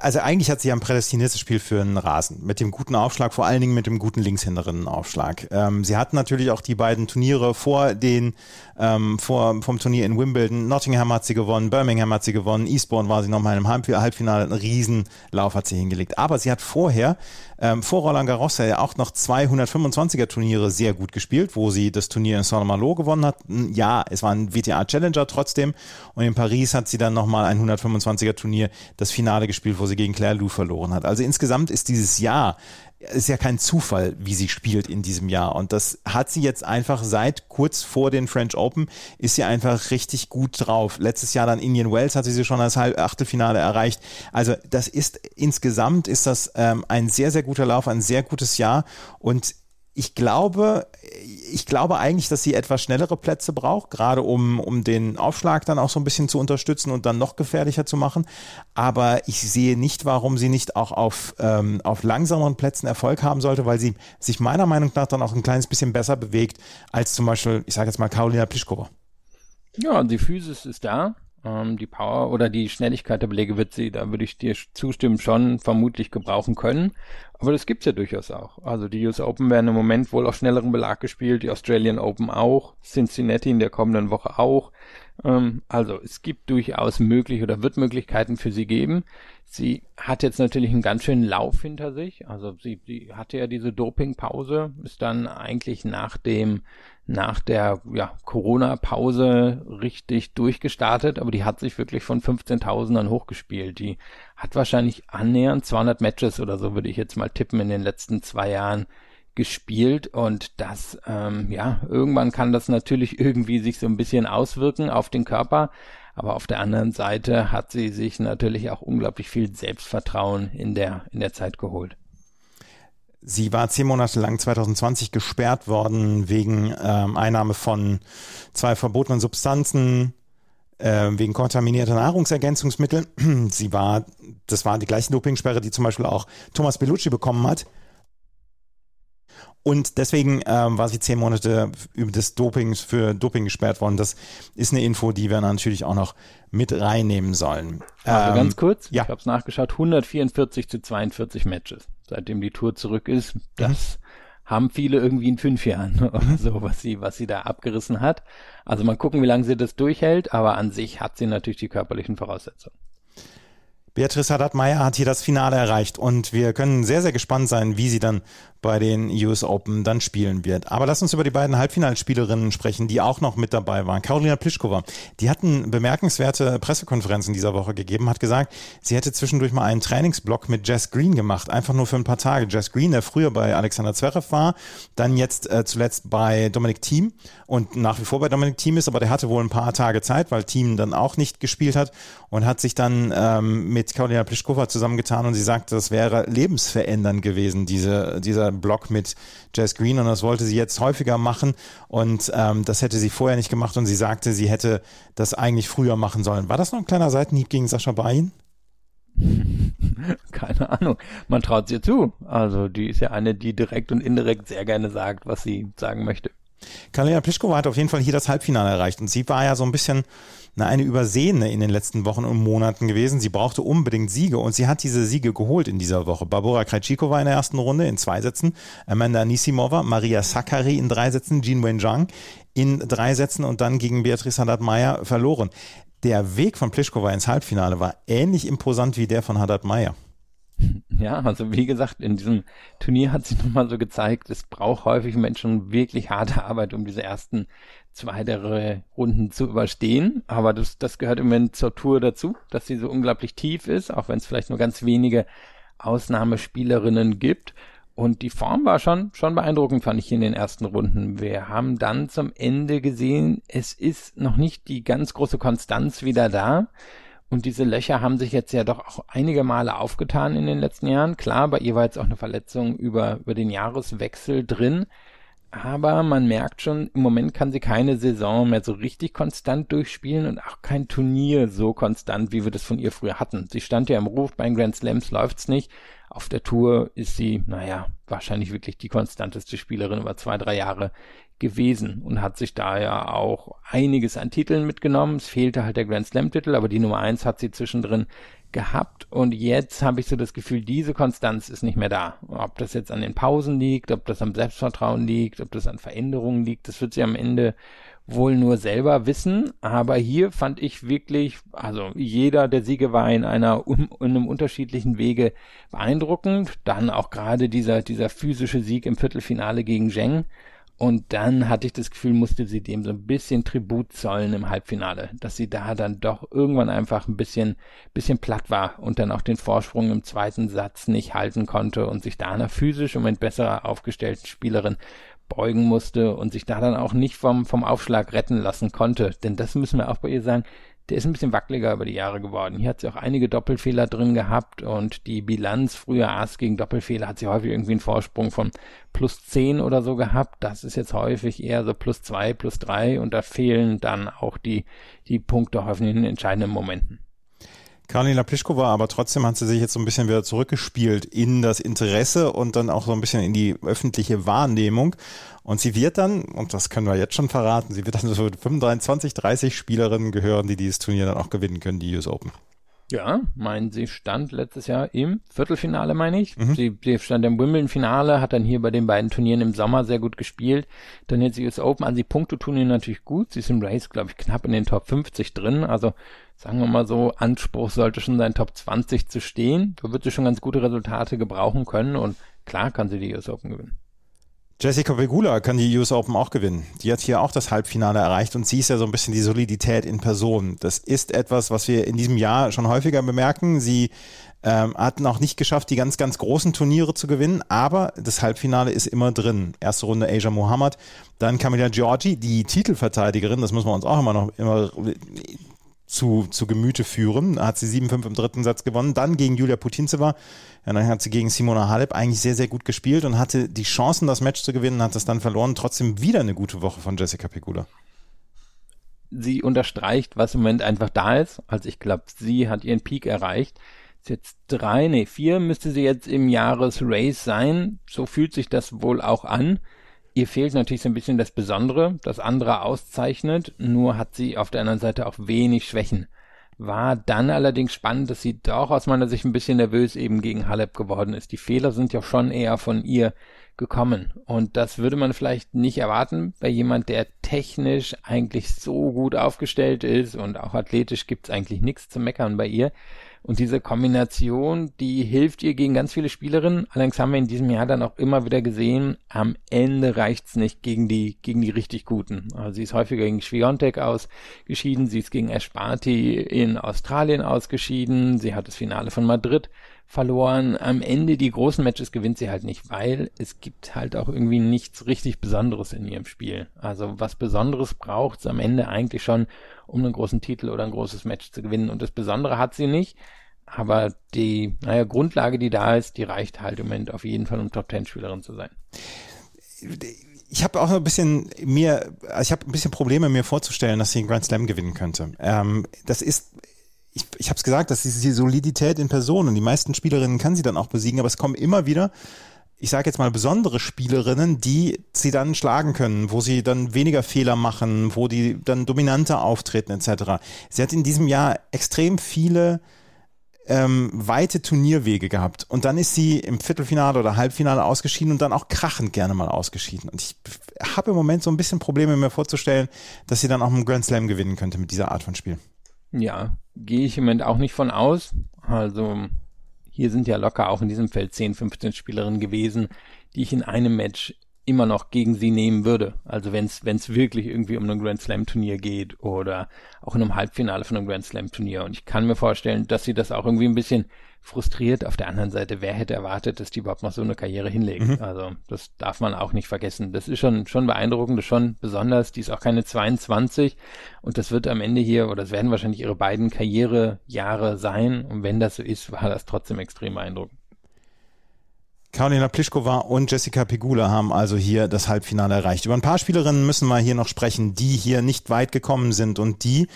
also eigentlich hat sie ja ein prädestiniertes Spiel für einen Rasen mit dem guten Aufschlag, vor allen Dingen mit dem guten Linkshänderinnen-Aufschlag. Ähm, sie hat natürlich auch die beiden Turniere vor den, ähm, vor, vom Turnier in Wimbledon. Nottingham hat sie gewonnen, Birmingham hat sie gewonnen, Eastbourne war sie nochmal im Halbfinale, ein Riesenlauf hat sie hingelegt. Aber sie hat vorher, ähm, vor Roland Garros ja auch noch 225er Turniere sehr gut gespielt, wo sie das Turnier in Saint-Malo gewonnen hat. Ja, es war ein WTA Challenger trotzdem. Und in Paris hat sie dann nochmal ein 125er Turnier, das Finale gespielt, wo sie gegen Claire Lou verloren hat. Also insgesamt ist dieses Jahr ist ja kein Zufall, wie sie spielt in diesem Jahr. Und das hat sie jetzt einfach seit kurz vor den French Open, ist sie einfach richtig gut drauf. Letztes Jahr dann Indian Wells hatte sie schon als Achtelfinale erreicht. Also das ist insgesamt ist das ähm, ein sehr, sehr guter Lauf, ein sehr gutes Jahr. Und ich glaube, ich glaube eigentlich, dass sie etwas schnellere Plätze braucht, gerade um, um den Aufschlag dann auch so ein bisschen zu unterstützen und dann noch gefährlicher zu machen. Aber ich sehe nicht, warum sie nicht auch auf, ähm, auf langsameren Plätzen Erfolg haben sollte, weil sie sich meiner Meinung nach dann auch ein kleines bisschen besser bewegt als zum Beispiel, ich sage jetzt mal, Karolina Pliskova. Ja, die Physis ist da. Ähm, die Power oder die Schnelligkeit der Belege wird sie, da würde ich dir zustimmen, schon vermutlich gebrauchen können. Aber das gibt's ja durchaus auch. Also die US Open werden im Moment wohl auf schnelleren Belag gespielt, die Australian Open auch, Cincinnati in der kommenden Woche auch. Ähm, also es gibt durchaus möglich oder wird Möglichkeiten für sie geben. Sie hat jetzt natürlich einen ganz schönen Lauf hinter sich. Also sie, sie hatte ja diese Dopingpause, ist dann eigentlich nach dem nach der ja, Corona-Pause richtig durchgestartet, aber die hat sich wirklich von 15.000ern hochgespielt. Die hat wahrscheinlich annähernd 200 Matches oder so, würde ich jetzt mal tippen, in den letzten zwei Jahren gespielt und das, ähm, ja, irgendwann kann das natürlich irgendwie sich so ein bisschen auswirken auf den Körper, aber auf der anderen Seite hat sie sich natürlich auch unglaublich viel Selbstvertrauen in der, in der Zeit geholt. Sie war zehn Monate lang 2020 gesperrt worden wegen ähm, Einnahme von zwei verbotenen Substanzen, äh, wegen kontaminierter Nahrungsergänzungsmittel. Sie war, das war die gleiche Dopingsperre, die zum Beispiel auch Thomas Bellucci bekommen hat. Und deswegen ähm, war sie zehn Monate über des Dopings für Doping gesperrt worden. Das ist eine Info, die wir natürlich auch noch mit reinnehmen sollen. Also ähm, ganz kurz, ja. ich habe es nachgeschaut, 144 zu 42 Matches, seitdem die Tour zurück ist. Das mhm. haben viele irgendwie in fünf Jahren oder so, was sie, was sie da abgerissen hat. Also mal gucken, wie lange sie das durchhält, aber an sich hat sie natürlich die körperlichen Voraussetzungen. Beatrice Haddad-Meyer hat hier das Finale erreicht und wir können sehr, sehr gespannt sein, wie sie dann bei den US Open dann spielen wird. Aber lass uns über die beiden Halbfinalspielerinnen sprechen, die auch noch mit dabei waren. Karolina Pliskova, die hatten bemerkenswerte Pressekonferenzen dieser Woche gegeben, hat gesagt, sie hätte zwischendurch mal einen Trainingsblock mit Jess Green gemacht, einfach nur für ein paar Tage. Jess Green, der früher bei Alexander Zverev war, dann jetzt äh, zuletzt bei Dominic Thiem und nach wie vor bei Dominic Thiem ist, aber der hatte wohl ein paar Tage Zeit, weil Thiem dann auch nicht gespielt hat und hat sich dann ähm, mit Karolina Pliskova zusammengetan und sie sagte, das wäre lebensverändernd gewesen, diese, dieser Blog mit Jess Green und das wollte sie jetzt häufiger machen und ähm, das hätte sie vorher nicht gemacht und sie sagte, sie hätte das eigentlich früher machen sollen. War das noch ein kleiner Seitenhieb gegen Sascha Bain? Keine Ahnung. Man traut ihr zu. Also die ist ja eine, die direkt und indirekt sehr gerne sagt, was sie sagen möchte. Karolina Pliskova hat auf jeden Fall hier das Halbfinale erreicht und sie war ja so ein bisschen eine Übersehene in den letzten Wochen und Monaten gewesen. Sie brauchte unbedingt Siege und sie hat diese Siege geholt in dieser Woche. Barbara Krejcikova in der ersten Runde in zwei Sätzen, Amanda Anisimova, Maria Sakkari in drei Sätzen, Jean Wenjiang in drei Sätzen und dann gegen Beatrice Haddad-Meyer verloren. Der Weg von Pliskova ins Halbfinale war ähnlich imposant wie der von Haddad-Meyer. Ja, also wie gesagt, in diesem Turnier hat sich nochmal so gezeigt, es braucht häufig Menschen wirklich harte Arbeit, um diese ersten zwei der Runden zu überstehen. Aber das, das gehört im Moment zur Tour dazu, dass sie so unglaublich tief ist, auch wenn es vielleicht nur ganz wenige Ausnahmespielerinnen gibt. Und die Form war schon, schon beeindruckend, fand ich in den ersten Runden. Wir haben dann zum Ende gesehen, es ist noch nicht die ganz große Konstanz wieder da. Und diese Löcher haben sich jetzt ja doch auch einige Male aufgetan in den letzten Jahren. Klar, bei ihr war jetzt auch eine Verletzung über, über den Jahreswechsel drin. Aber man merkt schon, im Moment kann sie keine Saison mehr so richtig konstant durchspielen und auch kein Turnier so konstant, wie wir das von ihr früher hatten. Sie stand ja im Ruf, bei den Grand Slams läuft's nicht. Auf der Tour ist sie, naja, wahrscheinlich wirklich die konstanteste Spielerin über zwei, drei Jahre gewesen und hat sich da ja auch einiges an Titeln mitgenommen. Es fehlte halt der Grand Slam Titel, aber die Nummer eins hat sie zwischendrin gehabt und jetzt habe ich so das Gefühl, diese Konstanz ist nicht mehr da. Ob das jetzt an den Pausen liegt, ob das am Selbstvertrauen liegt, ob das an Veränderungen liegt, das wird sie am Ende wohl nur selber wissen. Aber hier fand ich wirklich, also jeder der Siege war in einer in einem unterschiedlichen Wege beeindruckend. Dann auch gerade dieser dieser physische Sieg im Viertelfinale gegen Zheng und dann hatte ich das Gefühl, musste sie dem so ein bisschen Tribut zollen im Halbfinale, dass sie da dann doch irgendwann einfach ein bisschen, bisschen platt war und dann auch den Vorsprung im zweiten Satz nicht halten konnte und sich da einer physisch um ein besser aufgestellten Spielerin beugen musste und sich da dann auch nicht vom, vom Aufschlag retten lassen konnte. Denn das müssen wir auch bei ihr sagen, der ist ein bisschen wackeliger über die Jahre geworden. Hier hat sie auch einige Doppelfehler drin gehabt und die Bilanz früher Ass gegen Doppelfehler hat sie häufig irgendwie einen Vorsprung von plus zehn oder so gehabt. Das ist jetzt häufig eher so plus zwei, plus drei und da fehlen dann auch die, die Punkte häufig in den entscheidenden Momenten. Karolina Pliskova, aber trotzdem hat sie sich jetzt so ein bisschen wieder zurückgespielt in das Interesse und dann auch so ein bisschen in die öffentliche Wahrnehmung. Und sie wird dann, und das können wir jetzt schon verraten, sie wird dann so 25, 30 Spielerinnen gehören, die dieses Turnier dann auch gewinnen können, die US Open. Ja, meinen sie stand letztes Jahr im Viertelfinale, meine ich. Mhm. Sie, sie stand im Wimbledon-Finale, hat dann hier bei den beiden Turnieren im Sommer sehr gut gespielt. Dann jetzt die US Open an. Sie Punkte tun ihr natürlich gut. Sie ist im Race, glaube ich, knapp in den Top 50 drin. Also sagen wir mal so, Anspruch sollte schon sein, Top 20 zu stehen. Da wird sie schon ganz gute Resultate gebrauchen können und klar kann sie die US Open gewinnen. Jessica Pegula kann die US Open auch gewinnen. Die hat hier auch das Halbfinale erreicht und sie ist ja so ein bisschen die Solidität in Person. Das ist etwas, was wir in diesem Jahr schon häufiger bemerken. Sie ähm, hat noch nicht geschafft, die ganz, ganz großen Turniere zu gewinnen, aber das Halbfinale ist immer drin. Erste Runde Asia Mohammed, dann Camilla Giorgi, die Titelverteidigerin, das muss man uns auch immer noch immer zu, zu Gemüte führen. Da hat sie 7-5 im dritten Satz gewonnen. Dann gegen Julia Putintseva. Ja, dann hat sie gegen Simona Halep eigentlich sehr, sehr gut gespielt und hatte die Chancen, das Match zu gewinnen, hat es dann verloren. Trotzdem wieder eine gute Woche von Jessica Pegula. Sie unterstreicht, was im Moment einfach da ist. Also ich glaube, sie hat ihren Peak erreicht. Ist jetzt drei, nee, vier müsste sie jetzt im Jahresrace sein. So fühlt sich das wohl auch an. Ihr fehlt natürlich so ein bisschen das Besondere, das andere auszeichnet, nur hat sie auf der anderen Seite auch wenig Schwächen. War dann allerdings spannend, dass sie doch aus meiner Sicht ein bisschen nervös eben gegen Halep geworden ist. Die Fehler sind ja schon eher von ihr gekommen. Und das würde man vielleicht nicht erwarten bei jemand, der technisch eigentlich so gut aufgestellt ist und auch athletisch gibt's eigentlich nichts zu meckern bei ihr. Und diese Kombination, die hilft ihr gegen ganz viele Spielerinnen. Allerdings haben wir in diesem Jahr dann auch immer wieder gesehen, am Ende reicht's nicht gegen die, gegen die richtig Guten. Also sie ist häufiger gegen Schwiontek ausgeschieden, sie ist gegen Esparti in Australien ausgeschieden, sie hat das Finale von Madrid verloren. Am Ende die großen Matches gewinnt sie halt nicht, weil es gibt halt auch irgendwie nichts richtig Besonderes in ihrem Spiel. Also was Besonderes braucht es am Ende eigentlich schon, um einen großen Titel oder ein großes Match zu gewinnen. Und das Besondere hat sie nicht. Aber die, naja, Grundlage, die da ist, die reicht halt im Moment auf jeden Fall, um Top-Ten-Spielerin zu sein. Ich habe auch ein bisschen mir, also ich habe ein bisschen Probleme mir vorzustellen, dass sie einen Grand Slam gewinnen könnte. Ähm, das ist ich, ich habe es gesagt, das ist die Solidität in Person und die meisten Spielerinnen kann sie dann auch besiegen, aber es kommen immer wieder, ich sage jetzt mal besondere Spielerinnen, die sie dann schlagen können, wo sie dann weniger Fehler machen, wo die dann dominanter auftreten etc. Sie hat in diesem Jahr extrem viele ähm, weite Turnierwege gehabt und dann ist sie im Viertelfinale oder Halbfinale ausgeschieden und dann auch krachend gerne mal ausgeschieden. Und ich habe im Moment so ein bisschen Probleme mir vorzustellen, dass sie dann auch einen Grand Slam gewinnen könnte mit dieser Art von Spiel. Ja, gehe ich im Moment auch nicht von aus. Also hier sind ja locker auch in diesem Feld 10, 15 Spielerinnen gewesen, die ich in einem Match immer noch gegen sie nehmen würde. Also wenn es wirklich irgendwie um ein Grand Slam Turnier geht oder auch in einem Halbfinale von einem Grand Slam Turnier. Und ich kann mir vorstellen, dass sie das auch irgendwie ein bisschen frustriert. Auf der anderen Seite, wer hätte erwartet, dass die überhaupt noch so eine Karriere hinlegen? Mhm. Also das darf man auch nicht vergessen. Das ist schon, schon beeindruckend, das ist schon besonders. Die ist auch keine 22 und das wird am Ende hier, oder es werden wahrscheinlich ihre beiden Karrierejahre sein. Und wenn das so ist, war das trotzdem extrem beeindruckend. Karolina Pliskova und Jessica Pegula haben also hier das Halbfinale erreicht. Über ein paar Spielerinnen müssen wir hier noch sprechen, die hier nicht weit gekommen sind und die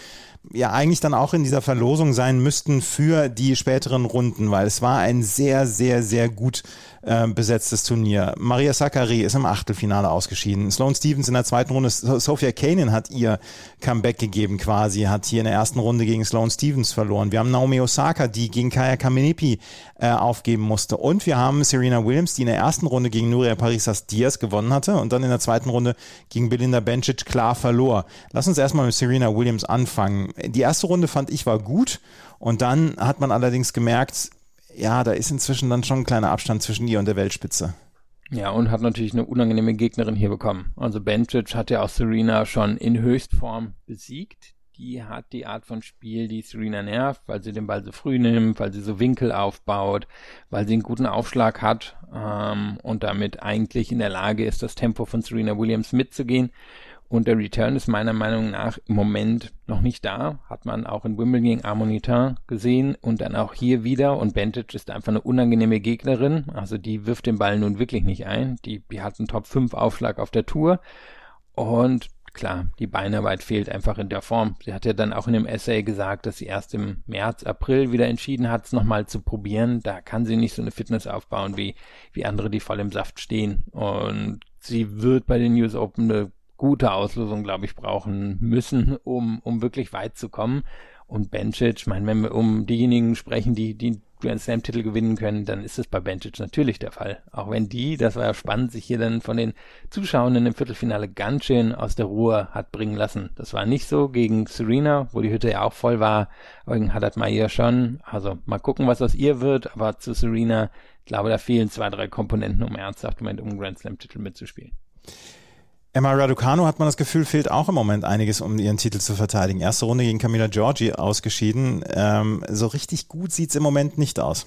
ja eigentlich dann auch in dieser Verlosung sein müssten für die späteren Runden, weil es war ein sehr, sehr, sehr gut äh, besetztes Turnier. Maria Sakkari ist im Achtelfinale ausgeschieden. Sloane Stevens in der zweiten Runde, Sophia Kanin hat ihr Comeback gegeben quasi, hat hier in der ersten Runde gegen Sloane Stevens verloren. Wir haben Naomi Osaka, die gegen Kaya Kamenepi äh, aufgeben musste. Und wir haben Serena Williams, die in der ersten Runde gegen Nuria Parisas Diaz gewonnen hatte und dann in der zweiten Runde gegen Belinda Bencic klar verlor. Lass uns erstmal mit Serena Williams anfangen. Die erste Runde fand ich war gut und dann hat man allerdings gemerkt, ja, da ist inzwischen dann schon ein kleiner Abstand zwischen ihr und der Weltspitze. Ja, und hat natürlich eine unangenehme Gegnerin hier bekommen. Also Bencic hat ja auch Serena schon in Höchstform besiegt. Die hat die Art von Spiel, die Serena nervt, weil sie den Ball so früh nimmt, weil sie so Winkel aufbaut, weil sie einen guten Aufschlag hat ähm, und damit eigentlich in der Lage ist, das Tempo von Serena Williams mitzugehen. Und der Return ist meiner Meinung nach im Moment noch nicht da. Hat man auch in Wimbledon gegen Armonitin gesehen und dann auch hier wieder. Und Bentic ist einfach eine unangenehme Gegnerin. Also die wirft den Ball nun wirklich nicht ein. Die, die hat einen Top 5 Aufschlag auf der Tour. Und klar, die Beinarbeit fehlt einfach in der Form. Sie hat ja dann auch in dem Essay gesagt, dass sie erst im März, April wieder entschieden hat, es nochmal zu probieren. Da kann sie nicht so eine Fitness aufbauen wie, wie andere, die voll im Saft stehen. Und sie wird bei den News Open eine gute Auslosung, glaube ich, brauchen müssen, um, um wirklich weit zu kommen. Und Bencic, ich meine, wenn wir um diejenigen sprechen, die, die Grand Slam Titel gewinnen können, dann ist es bei Bencic natürlich der Fall. Auch wenn die, das war ja spannend, sich hier dann von den Zuschauenden im Viertelfinale ganz schön aus der Ruhe hat bringen lassen. Das war nicht so gegen Serena, wo die Hütte ja auch voll war, aber gegen Haddad Maia schon. Also mal gucken, was aus ihr wird, aber zu Serena, ich glaube, da fehlen zwei, drei Komponenten, um ernsthaft um einen Grand Slam Titel mitzuspielen. Emma Raducanu hat man das Gefühl, fehlt auch im Moment einiges, um ihren Titel zu verteidigen. Erste Runde gegen Camila Giorgi ausgeschieden. Ähm, so richtig gut sieht's im Moment nicht aus.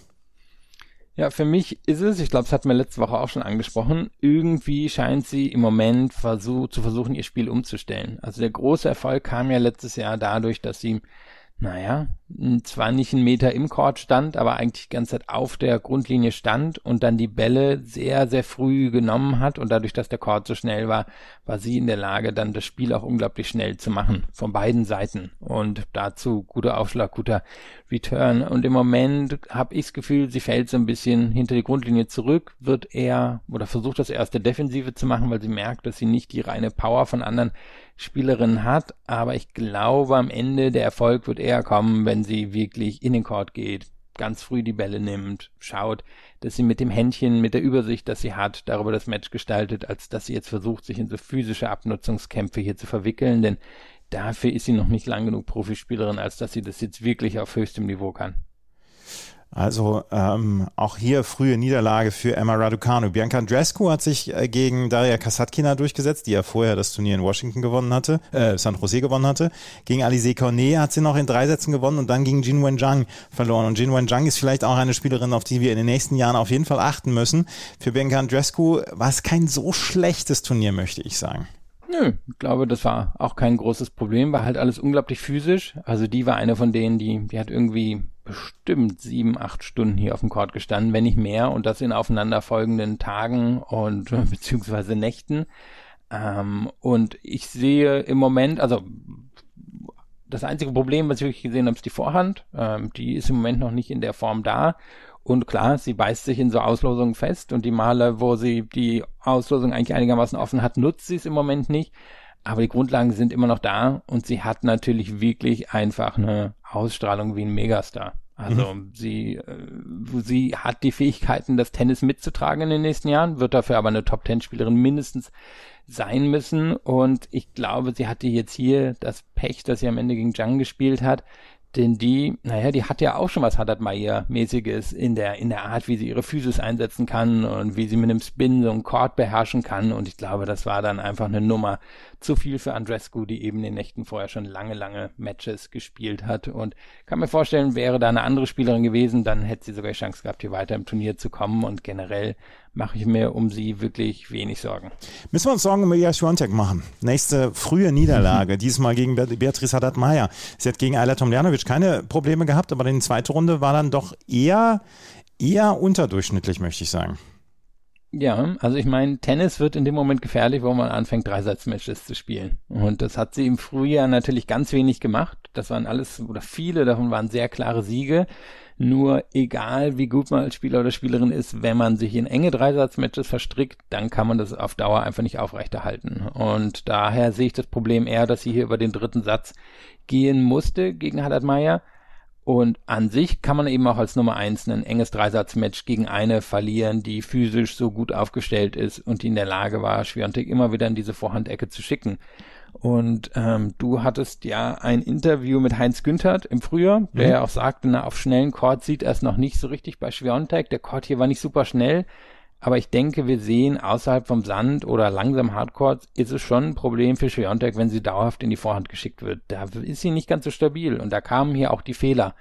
Ja, für mich ist es, ich glaube, das hatten wir letzte Woche auch schon angesprochen, irgendwie scheint sie im Moment versuch, zu versuchen, ihr Spiel umzustellen. Also der große Erfolg kam ja letztes Jahr dadurch, dass sie naja, zwar nicht einen Meter im Court stand, aber eigentlich die ganze Zeit auf der Grundlinie stand und dann die Bälle sehr, sehr früh genommen hat und dadurch, dass der Court so schnell war, war sie in der Lage, dann das Spiel auch unglaublich schnell zu machen, von beiden Seiten. Und dazu guter Aufschlag, guter Return. Und im Moment habe ich das Gefühl, sie fällt so ein bisschen hinter die Grundlinie zurück, wird eher oder versucht das erste Defensive zu machen, weil sie merkt, dass sie nicht die reine Power von anderen Spielerin hat, aber ich glaube, am Ende der Erfolg wird eher kommen, wenn sie wirklich in den Court geht, ganz früh die Bälle nimmt, schaut, dass sie mit dem Händchen, mit der Übersicht, dass sie hat, darüber das Match gestaltet, als dass sie jetzt versucht, sich in so physische Abnutzungskämpfe hier zu verwickeln, denn dafür ist sie noch nicht lang genug Profispielerin, als dass sie das jetzt wirklich auf höchstem Niveau kann. Also ähm, auch hier frühe Niederlage für Emma Raducanu. Bianca Andrescu hat sich äh, gegen Daria Kasatkina durchgesetzt, die ja vorher das Turnier in Washington gewonnen hatte, äh, San Jose gewonnen hatte. Gegen Alize Cornet hat sie noch in drei Sätzen gewonnen und dann gegen Jin Wenjang verloren. Und Jin Wenjang ist vielleicht auch eine Spielerin, auf die wir in den nächsten Jahren auf jeden Fall achten müssen. Für Bianca Andrescu war es kein so schlechtes Turnier, möchte ich sagen. Nö, ich glaube, das war auch kein großes Problem, war halt alles unglaublich physisch. Also die war eine von denen, die, die hat irgendwie bestimmt sieben, acht Stunden hier auf dem Court gestanden, wenn nicht mehr, und das in aufeinanderfolgenden Tagen und beziehungsweise Nächten. Ähm, und ich sehe im Moment, also das einzige Problem, was ich wirklich gesehen habe, ist die Vorhand. Ähm, die ist im Moment noch nicht in der Form da. Und klar, sie beißt sich in so Auslosungen fest und die Male, wo sie die Auslosung eigentlich einigermaßen offen hat, nutzt sie es im Moment nicht. Aber die Grundlagen sind immer noch da und sie hat natürlich wirklich einfach eine Ausstrahlung wie ein Megastar. Also mhm. sie, äh, sie hat die Fähigkeiten, das Tennis mitzutragen in den nächsten Jahren, wird dafür aber eine Top-Ten-Spielerin mindestens sein müssen. Und ich glaube, sie hatte jetzt hier das Pech, dass sie am Ende gegen Zhang gespielt hat, denn die, naja, die hat ja auch schon was Haddad Maier-mäßiges in der, in der Art, wie sie ihre Physis einsetzen kann und wie sie mit einem Spin so einen Chord beherrschen kann. Und ich glaube, das war dann einfach eine Nummer zu viel für Andrescu, die eben in den Nächten vorher schon lange, lange Matches gespielt hat. Und kann mir vorstellen, wäre da eine andere Spielerin gewesen, dann hätte sie sogar die Chance gehabt, hier weiter im Turnier zu kommen. Und generell mache ich mir um sie wirklich wenig Sorgen. Müssen wir uns Sorgen um Ilya Schwontek machen. Nächste frühe Niederlage, diesmal gegen Beatrice Haddad-Meyer. Sie hat gegen Ayla Tomljanovic keine Probleme gehabt, aber die zweite Runde war dann doch eher, eher unterdurchschnittlich, möchte ich sagen. Ja, also ich meine, Tennis wird in dem Moment gefährlich, wo man anfängt, Dreisatzmatches zu spielen. Und das hat sie im Frühjahr natürlich ganz wenig gemacht. Das waren alles, oder viele davon waren sehr klare Siege. Nur egal, wie gut man als Spieler oder Spielerin ist, wenn man sich in enge Dreisatzmatches verstrickt, dann kann man das auf Dauer einfach nicht aufrechterhalten. Und daher sehe ich das Problem eher, dass sie hier über den dritten Satz gehen musste gegen Haddad Meyer. Und an sich kann man eben auch als Nummer eins ein enges Dreisatzmatch gegen eine verlieren, die physisch so gut aufgestellt ist und die in der Lage war, Schwiontek immer wieder in diese Vorhandecke zu schicken. Und ähm, du hattest ja ein Interview mit Heinz Günthert im Frühjahr, der mhm. ja auch sagte, na, auf schnellen Chord sieht er es noch nicht so richtig bei Schwiontek. Der Chord hier war nicht super schnell, aber ich denke, wir sehen außerhalb vom Sand oder langsam Hardcore ist es schon ein Problem für Schwiontek, wenn sie dauerhaft in die Vorhand geschickt wird. Da ist sie nicht ganz so stabil und da kamen hier auch die Fehler.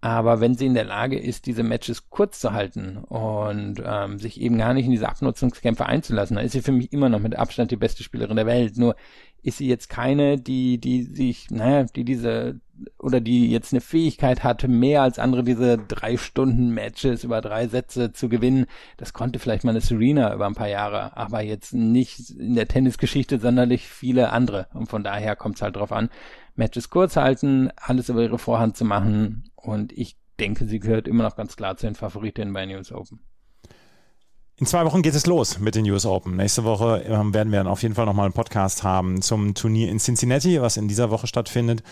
Aber wenn sie in der Lage ist, diese Matches kurz zu halten und ähm, sich eben gar nicht in diese Abnutzungskämpfe einzulassen, dann ist sie für mich immer noch mit Abstand die beste Spielerin der Welt. Nur ist sie jetzt keine, die, die sich, naja, die diese, oder die jetzt eine Fähigkeit hatte, mehr als andere diese drei Stunden Matches über drei Sätze zu gewinnen. Das konnte vielleicht mal eine Serena über ein paar Jahre, aber jetzt nicht in der Tennisgeschichte sonderlich viele andere. Und von daher kommt es halt drauf an, Matches kurz halten, alles über ihre Vorhand zu machen. Und ich denke, sie gehört immer noch ganz klar zu den Favoritinnen bei News Open. In zwei Wochen geht es los mit den US Open. Nächste Woche ähm, werden wir dann auf jeden Fall nochmal einen Podcast haben zum Turnier in Cincinnati, was in dieser Woche stattfindet.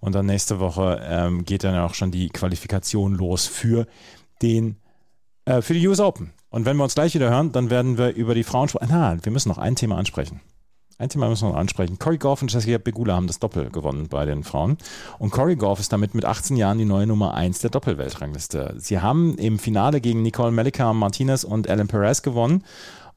Und dann nächste Woche ähm, geht dann auch schon die Qualifikation los für den äh, für die US Open. Und wenn wir uns gleich wieder hören, dann werden wir über die Frauen. Ah, wir müssen noch ein Thema ansprechen. Ein Thema müssen wir noch ansprechen. Cory Goff und Jessica Pegula haben das Doppel gewonnen bei den Frauen. Und Cory Goff ist damit mit 18 Jahren die neue Nummer 1 der Doppelweltrangliste. Sie haben im Finale gegen Nicole Melika Martinez und Ellen Perez gewonnen.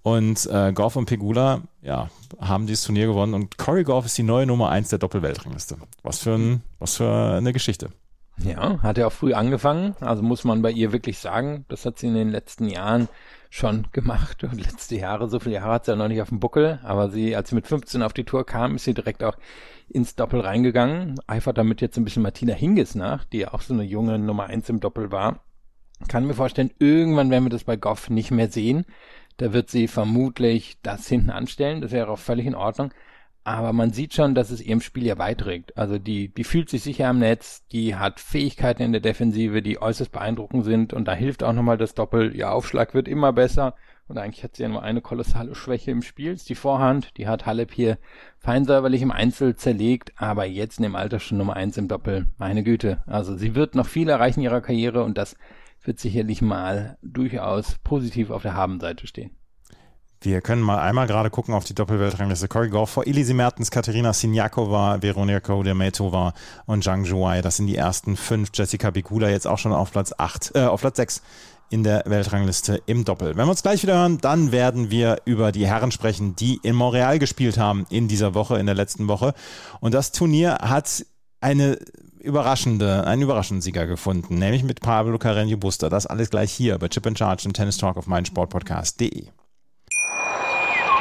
Und äh, Goff und Pegula ja, haben dieses Turnier gewonnen. Und Cory Goff ist die neue Nummer 1 der Doppelweltrangliste. Was für, ein, was für eine Geschichte. Ja, hat ja auch früh angefangen. Also muss man bei ihr wirklich sagen, das hat sie in den letzten Jahren schon gemacht und letzte Jahre, so viele Jahre hat sie ja noch nicht auf dem Buckel, aber sie, als sie mit 15 auf die Tour kam, ist sie direkt auch ins Doppel reingegangen, eifert damit jetzt ein bisschen Martina Hingis nach, die ja auch so eine junge Nummer eins im Doppel war. Kann mir vorstellen, irgendwann werden wir das bei Goff nicht mehr sehen. Da wird sie vermutlich das hinten anstellen, das wäre auch völlig in Ordnung. Aber man sieht schon, dass es ihrem Spiel ja beiträgt. Also die, die fühlt sich sicher am Netz, die hat Fähigkeiten in der Defensive, die äußerst beeindruckend sind und da hilft auch nochmal das Doppel. Ihr Aufschlag wird immer besser und eigentlich hat sie ja nur eine kolossale Schwäche im Spiel, ist die Vorhand. Die hat Halep hier feinsäuberlich im Einzel zerlegt, aber jetzt in dem Alter schon Nummer eins im Doppel. Meine Güte. Also sie wird noch viel erreichen in ihrer Karriere und das wird sicherlich mal durchaus positiv auf der Habenseite stehen. Wir können mal einmal gerade gucken auf die Doppelweltrangliste. Cory Goff vor Elise Mertens, Katerina Sinjakova, Veronika Kodemetova und Zhang Zhuai. Das sind die ersten fünf. Jessica Bigula jetzt auch schon auf Platz acht, äh, auf Platz sechs in der Weltrangliste im Doppel. Wenn wir uns gleich wieder hören, dann werden wir über die Herren sprechen, die in Montreal gespielt haben in dieser Woche, in der letzten Woche. Und das Turnier hat eine überraschende, einen überraschenden Sieger gefunden, nämlich mit Pablo Carreño Buster. Das alles gleich hier bei Chip and Charge im Tennis Talk auf meinsportpodcast.de.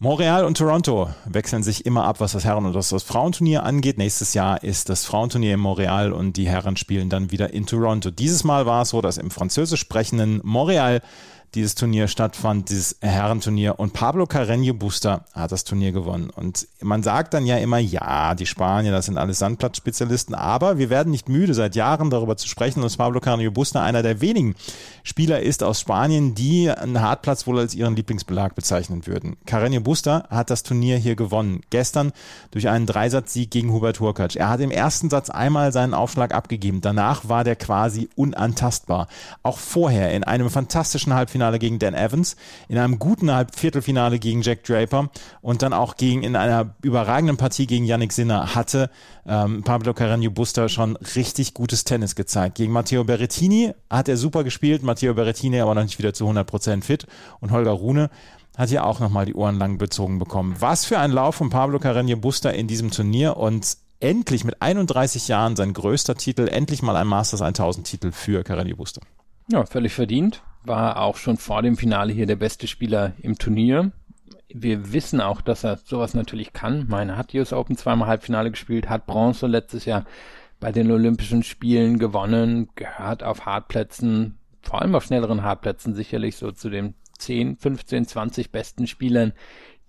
Montreal und Toronto wechseln sich immer ab, was das Herren- und das Frauenturnier angeht. Nächstes Jahr ist das Frauenturnier in Montreal und die Herren spielen dann wieder in Toronto. Dieses Mal war es so, dass im französisch sprechenden Montreal dieses Turnier stattfand, dieses Herrenturnier. Und Pablo Carreño Busta hat das Turnier gewonnen. Und man sagt dann ja immer, ja, die Spanier, das sind alles Sandplatzspezialisten. Aber wir werden nicht müde, seit Jahren darüber zu sprechen, dass Pablo Carreño Busta einer der wenigen Spieler ist aus Spanien, die einen Hartplatz wohl als ihren Lieblingsbelag bezeichnen würden. Carreño Busta hat das Turnier hier gewonnen. Gestern durch einen Dreisatzsieg gegen Hubert Hurkacz. Er hat im ersten Satz einmal seinen Aufschlag abgegeben. Danach war der quasi unantastbar. Auch vorher in einem fantastischen Halbfinale Halbfinale gegen Dan Evans, in einem guten Viertelfinale gegen Jack Draper und dann auch gegen in einer überragenden Partie gegen Yannick Sinner hatte ähm, Pablo Carreño Busta schon richtig gutes Tennis gezeigt. Gegen Matteo Berrettini hat er super gespielt, Matteo Berrettini aber noch nicht wieder zu 100% fit und Holger Rune hat hier auch nochmal die Ohren lang bezogen bekommen. Was für ein Lauf von Pablo Carreño Busta in diesem Turnier und endlich mit 31 Jahren sein größter Titel, endlich mal ein Masters 1000 Titel für Carreño Busta. Ja, völlig verdient. War auch schon vor dem Finale hier der beste Spieler im Turnier. Wir wissen auch, dass er sowas natürlich kann. Meine hat US Open zweimal Halbfinale gespielt, hat Bronze letztes Jahr bei den Olympischen Spielen gewonnen, gehört auf Hartplätzen, vor allem auf schnelleren Hartplätzen sicherlich so zu den 10, 15, 20 besten Spielern,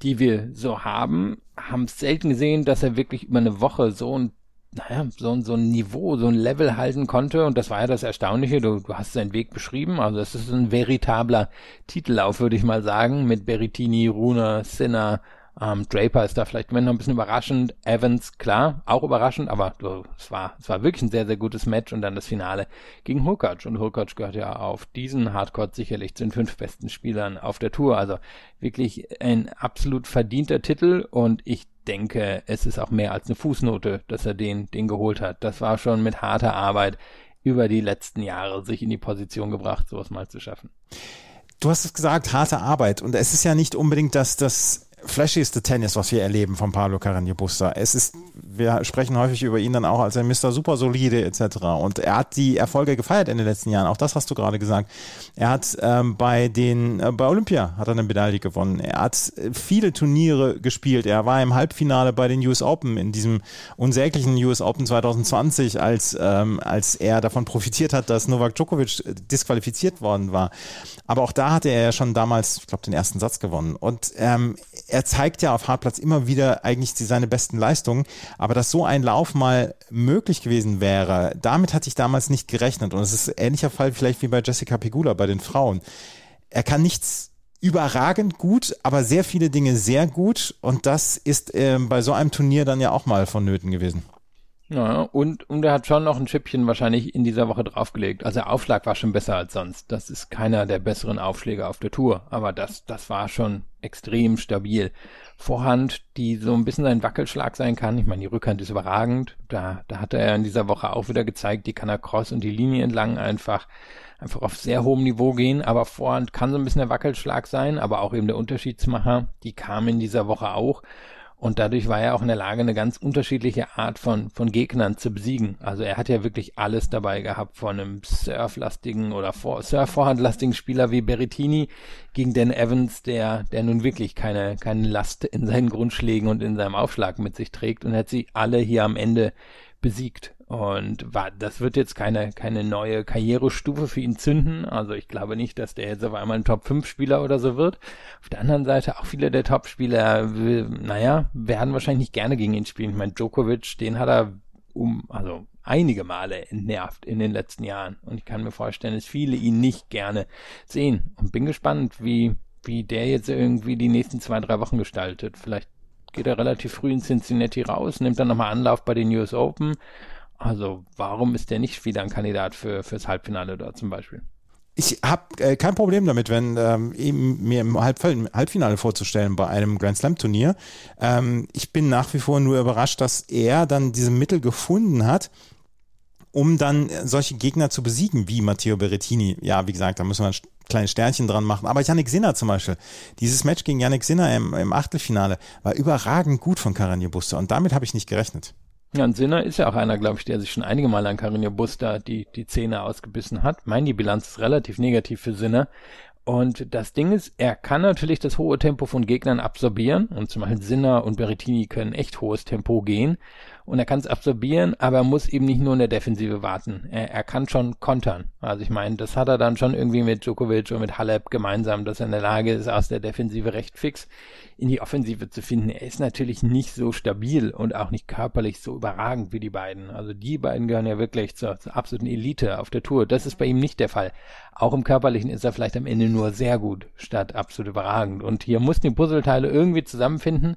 die wir so haben. Haben selten gesehen, dass er wirklich über eine Woche so ein naja, so, so ein Niveau, so ein Level halten konnte. Und das war ja das Erstaunliche. Du, du hast seinen Weg beschrieben. Also es ist ein veritabler Titellauf, würde ich mal sagen, mit Berettini, Runa, Sinner, ähm, Draper ist da vielleicht noch ein bisschen überraschend. Evans, klar, auch überraschend, aber du, es war, es war wirklich ein sehr, sehr gutes Match und dann das Finale gegen Hurkacz. Und Hurkacz gehört ja auf diesen Hardcore sicherlich zu den fünf besten Spielern auf der Tour. Also wirklich ein absolut verdienter Titel und ich denke, es ist auch mehr als eine Fußnote, dass er den, den geholt hat. Das war schon mit harter Arbeit über die letzten Jahre sich in die Position gebracht, sowas mal zu schaffen. Du hast es gesagt, harte Arbeit. Und es ist ja nicht unbedingt, dass das flashyste Tennis, was wir erleben von Pablo Carreño Busta. Es ist, wir sprechen häufig über ihn dann auch als ein Mr. Super Solide etc. Und er hat die Erfolge gefeiert in den letzten Jahren. Auch das hast du gerade gesagt. Er hat ähm, bei den äh, bei Olympia hat er eine Medaille gewonnen. Er hat äh, viele Turniere gespielt. Er war im Halbfinale bei den US Open in diesem unsäglichen US Open 2020, als ähm, als er davon profitiert hat, dass Novak Djokovic disqualifiziert worden war. Aber auch da hatte er ja schon damals, ich glaube, den ersten Satz gewonnen. Und ähm, er zeigt ja auf Hartplatz immer wieder eigentlich seine besten Leistungen, aber dass so ein Lauf mal möglich gewesen wäre, damit hatte ich damals nicht gerechnet. Und es ist ein ähnlicher Fall vielleicht wie bei Jessica Pegula bei den Frauen. Er kann nichts überragend gut, aber sehr viele Dinge sehr gut und das ist äh, bei so einem Turnier dann ja auch mal vonnöten gewesen. Ja, und, und er hat schon noch ein Schippchen wahrscheinlich in dieser Woche draufgelegt. Also der Aufschlag war schon besser als sonst. Das ist keiner der besseren Aufschläge auf der Tour. Aber das, das war schon extrem stabil. Vorhand, die so ein bisschen ein Wackelschlag sein kann. Ich meine, die Rückhand ist überragend. Da, da hat er in dieser Woche auch wieder gezeigt, die kann er cross und die Linie entlang einfach, einfach auf sehr hohem Niveau gehen. Aber Vorhand kann so ein bisschen der Wackelschlag sein, aber auch eben der Unterschiedsmacher. Die kam in dieser Woche auch. Und dadurch war er auch in der Lage, eine ganz unterschiedliche Art von, von Gegnern zu besiegen. Also er hat ja wirklich alles dabei gehabt, von einem surflastigen oder vor, surfvorhandlastigen Spieler wie Berrettini gegen Dan Evans, der, der nun wirklich keine, keine Last in seinen Grundschlägen und in seinem Aufschlag mit sich trägt und hat sie alle hier am Ende besiegt. Und war, das wird jetzt keine, keine neue Karrierestufe für ihn zünden. Also ich glaube nicht, dass der jetzt auf einmal ein Top-5-Spieler oder so wird. Auf der anderen Seite auch viele der Top-Spieler, naja, werden wahrscheinlich nicht gerne gegen ihn spielen. Ich meine, Djokovic, den hat er um, also einige Male entnervt in den letzten Jahren. Und ich kann mir vorstellen, dass viele ihn nicht gerne sehen. Und bin gespannt, wie, wie der jetzt irgendwie die nächsten zwei, drei Wochen gestaltet. Vielleicht geht er relativ früh in Cincinnati raus, nimmt dann nochmal Anlauf bei den US Open. Also warum ist der nicht wieder ein Kandidat für fürs Halbfinale da zum Beispiel? Ich habe äh, kein Problem damit, wenn ähm, eben mir im Halb Halbfinale vorzustellen bei einem Grand Slam Turnier. Ähm, ich bin nach wie vor nur überrascht, dass er dann diese Mittel gefunden hat, um dann solche Gegner zu besiegen, wie Matteo Berrettini. Ja, wie gesagt, da müssen wir ein kleines Sternchen dran machen. Aber Yannick Sinner zum Beispiel, dieses Match gegen Yannick Sinner im, im Achtelfinale war überragend gut von Karanje Buster und damit habe ich nicht gerechnet. Ja, und Sinner ist ja auch einer, glaube ich, der sich schon einige Mal an Carino Buster die, die Zähne ausgebissen hat. Mein, die Bilanz ist relativ negativ für Sinner. Und das Ding ist, er kann natürlich das hohe Tempo von Gegnern absorbieren. Und zum Beispiel Sinner und Berrettini können echt hohes Tempo gehen und er kann es absorbieren, aber er muss eben nicht nur in der Defensive warten. Er, er kann schon kontern. Also ich meine, das hat er dann schon irgendwie mit Djokovic und mit Halep gemeinsam, dass er in der Lage ist, aus der Defensive recht fix in die Offensive zu finden. Er ist natürlich nicht so stabil und auch nicht körperlich so überragend wie die beiden. Also die beiden gehören ja wirklich zur, zur absoluten Elite auf der Tour. Das ist bei ihm nicht der Fall. Auch im Körperlichen ist er vielleicht am Ende nur sehr gut statt absolut überragend. Und hier mussten die Puzzleteile irgendwie zusammenfinden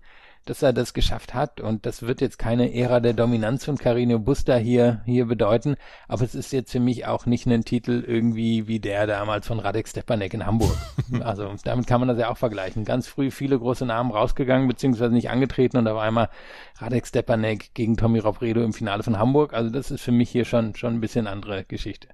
dass er das geschafft hat. Und das wird jetzt keine Ära der Dominanz von Carino Busta hier, hier bedeuten. Aber es ist jetzt für mich auch nicht ein Titel irgendwie wie der damals von Radek Stepanek in Hamburg. also damit kann man das ja auch vergleichen. Ganz früh viele große Namen rausgegangen, beziehungsweise nicht angetreten und da war einmal Radek Stepanek gegen Tommy Robredo im Finale von Hamburg. Also das ist für mich hier schon, schon ein bisschen andere Geschichte.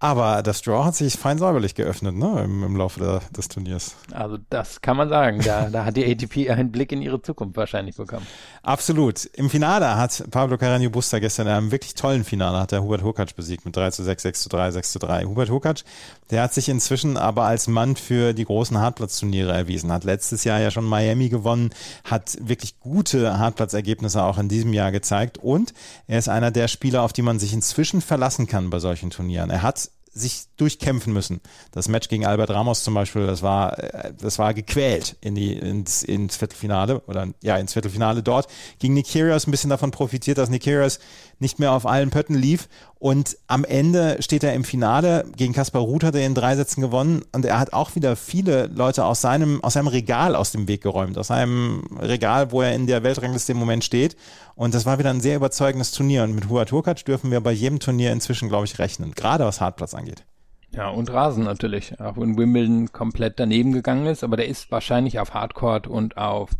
Aber das Draw hat sich fein säuberlich geöffnet, ne, im, im Laufe der, des Turniers. Also das kann man sagen. Da, da hat die ATP einen Blick in ihre Zukunft wahrscheinlich bekommen. Absolut. Im Finale hat Pablo Carreño Busta gestern in einem wirklich tollen Finale hat der Hubert Hurkacz besiegt mit 3 zu 6, 6 zu 3, 6 zu 3. Hubert Hurkacz, der hat sich inzwischen aber als Mann für die großen Hartplatzturniere erwiesen, hat letztes Jahr ja schon Miami gewonnen, hat wirklich gute Hartplatzergebnisse auch in diesem Jahr gezeigt und er ist einer der Spieler, auf die man sich inzwischen verlassen kann bei solchen Turnieren. Er hat sich durchkämpfen müssen. Das Match gegen Albert Ramos zum Beispiel, das war, äh, das war gequält in die, ins, ins Viertelfinale oder ja, ins Viertelfinale dort. Gegen Nick Kyrgios ein bisschen davon profitiert, dass Nick Kyrgios nicht mehr auf allen Pötten lief und am Ende steht er im Finale. Gegen Kaspar Ruth hat er in drei Sätzen gewonnen und er hat auch wieder viele Leute aus seinem, aus seinem Regal aus dem Weg geräumt, aus seinem Regal, wo er in der Weltrangliste im Moment steht. Und das war wieder ein sehr überzeugendes Turnier. Und mit Huat Hurkacz dürfen wir bei jedem Turnier inzwischen, glaube ich, rechnen, gerade was Hartplatz angeht. Ja, und Rasen natürlich, auch wenn Wimbledon komplett daneben gegangen ist, aber der ist wahrscheinlich auf Hardcourt und auf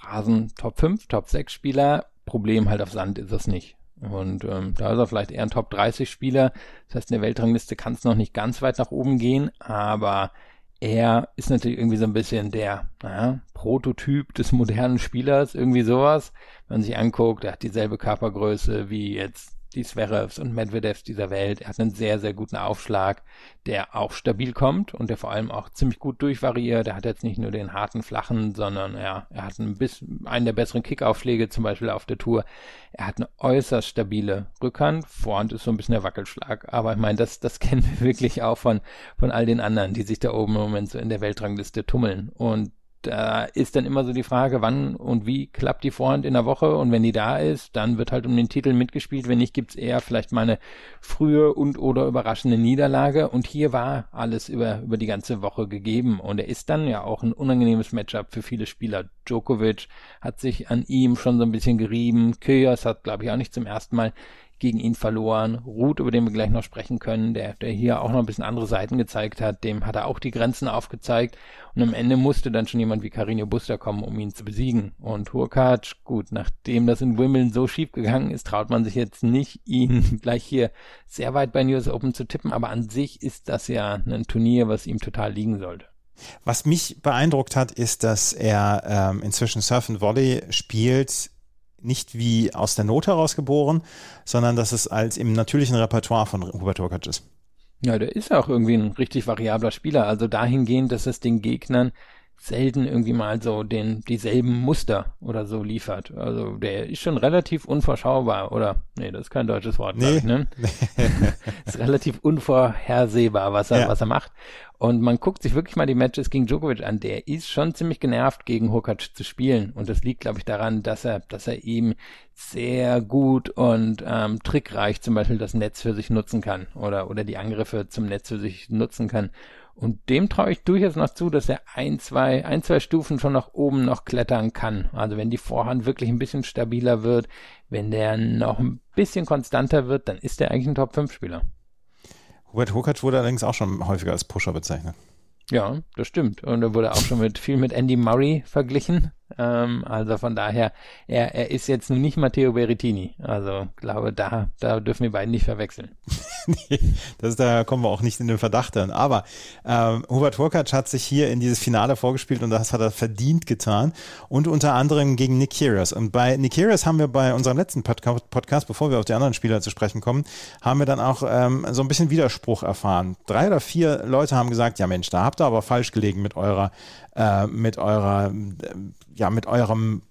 Rasen Top 5, Top 6 Spieler. Problem halt auf Sand ist es nicht. Und ähm, da ist er vielleicht eher ein Top 30 Spieler. Das heißt, in der Weltrangliste kann es noch nicht ganz weit nach oben gehen, aber er ist natürlich irgendwie so ein bisschen der naja, Prototyp des modernen Spielers, irgendwie sowas. Wenn man sich anguckt, er hat dieselbe Körpergröße wie jetzt die Zverevs und Medvedevs dieser Welt. Er hat einen sehr, sehr guten Aufschlag, der auch stabil kommt und der vor allem auch ziemlich gut durchvariiert. Er hat jetzt nicht nur den harten, flachen, sondern ja, er hat ein bisschen, einen der besseren Kickaufschläge zum Beispiel auf der Tour. Er hat eine äußerst stabile Rückhand. Vorhand ist so ein bisschen der Wackelschlag. Aber ich meine, das, das kennen wir wirklich auch von, von all den anderen, die sich da oben im Moment so in der Weltrangliste tummeln. Und da ist dann immer so die Frage, wann und wie klappt die Vorhand in der Woche? Und wenn die da ist, dann wird halt um den Titel mitgespielt, wenn nicht, gibt's eher vielleicht mal eine frühe und oder überraschende Niederlage. Und hier war alles über, über die ganze Woche gegeben. Und er ist dann ja auch ein unangenehmes Matchup für viele Spieler. Djokovic hat sich an ihm schon so ein bisschen gerieben, Kyrgios hat glaube ich auch nicht zum ersten Mal gegen ihn verloren. Ruth, über den wir gleich noch sprechen können, der, der hier auch noch ein bisschen andere Seiten gezeigt hat, dem hat er auch die Grenzen aufgezeigt. Und am Ende musste dann schon jemand wie Carino Buster kommen, um ihn zu besiegen. Und Hurkacz, gut, nachdem das in Wimbledon so schief gegangen ist, traut man sich jetzt nicht, ihn gleich hier sehr weit bei News Open zu tippen. Aber an sich ist das ja ein Turnier, was ihm total liegen sollte. Was mich beeindruckt hat, ist, dass er ähm, inzwischen Surf and Volley spielt nicht wie aus der Not heraus geboren, sondern dass es als im natürlichen Repertoire von Hubert Hurkacz ist. Ja, der ist auch irgendwie ein richtig variabler Spieler. Also dahingehend, dass es den Gegnern selten irgendwie mal so den dieselben Muster oder so liefert. Also der ist schon relativ unvorschaubar oder nee, das ist kein deutsches Wort, nee. Ich, ne? ist relativ unvorhersehbar, was er ja. was er macht. Und man guckt sich wirklich mal die Matches gegen Djokovic an. Der ist schon ziemlich genervt, gegen Hurkacz zu spielen. Und das liegt, glaube ich, daran, dass er, dass er ihm sehr gut und ähm, trickreich zum Beispiel das Netz für sich nutzen kann oder oder die Angriffe zum Netz für sich nutzen kann. Und dem traue ich durchaus noch zu, dass er ein, zwei, ein, zwei Stufen schon nach oben noch klettern kann. Also wenn die Vorhand wirklich ein bisschen stabiler wird, wenn der noch ein bisschen konstanter wird, dann ist er eigentlich ein Top-5-Spieler. Hubert Hurkacz wurde allerdings auch schon häufiger als Pusher bezeichnet. Ja, das stimmt. Und er wurde auch schon mit viel mit Andy Murray verglichen. Ähm, also von daher, er, er ist jetzt nun nicht Matteo Berrettini. Also glaube, da, da dürfen wir beiden nicht verwechseln. nee, das, da kommen wir auch nicht in den Verdacht dann. Aber ähm, Hubert Hurkacz hat sich hier in dieses Finale vorgespielt und das hat er verdient getan. Und unter anderem gegen Nick Kyrgios. Und bei Nick Kyrgios haben wir bei unserem letzten Podcast, bevor wir auf die anderen Spieler zu sprechen kommen, haben wir dann auch ähm, so ein bisschen Widerspruch erfahren. Drei oder vier Leute haben gesagt, ja Mensch, da habt ihr aber falsch gelegen mit eurer äh, mit eurer, ja, mit eurem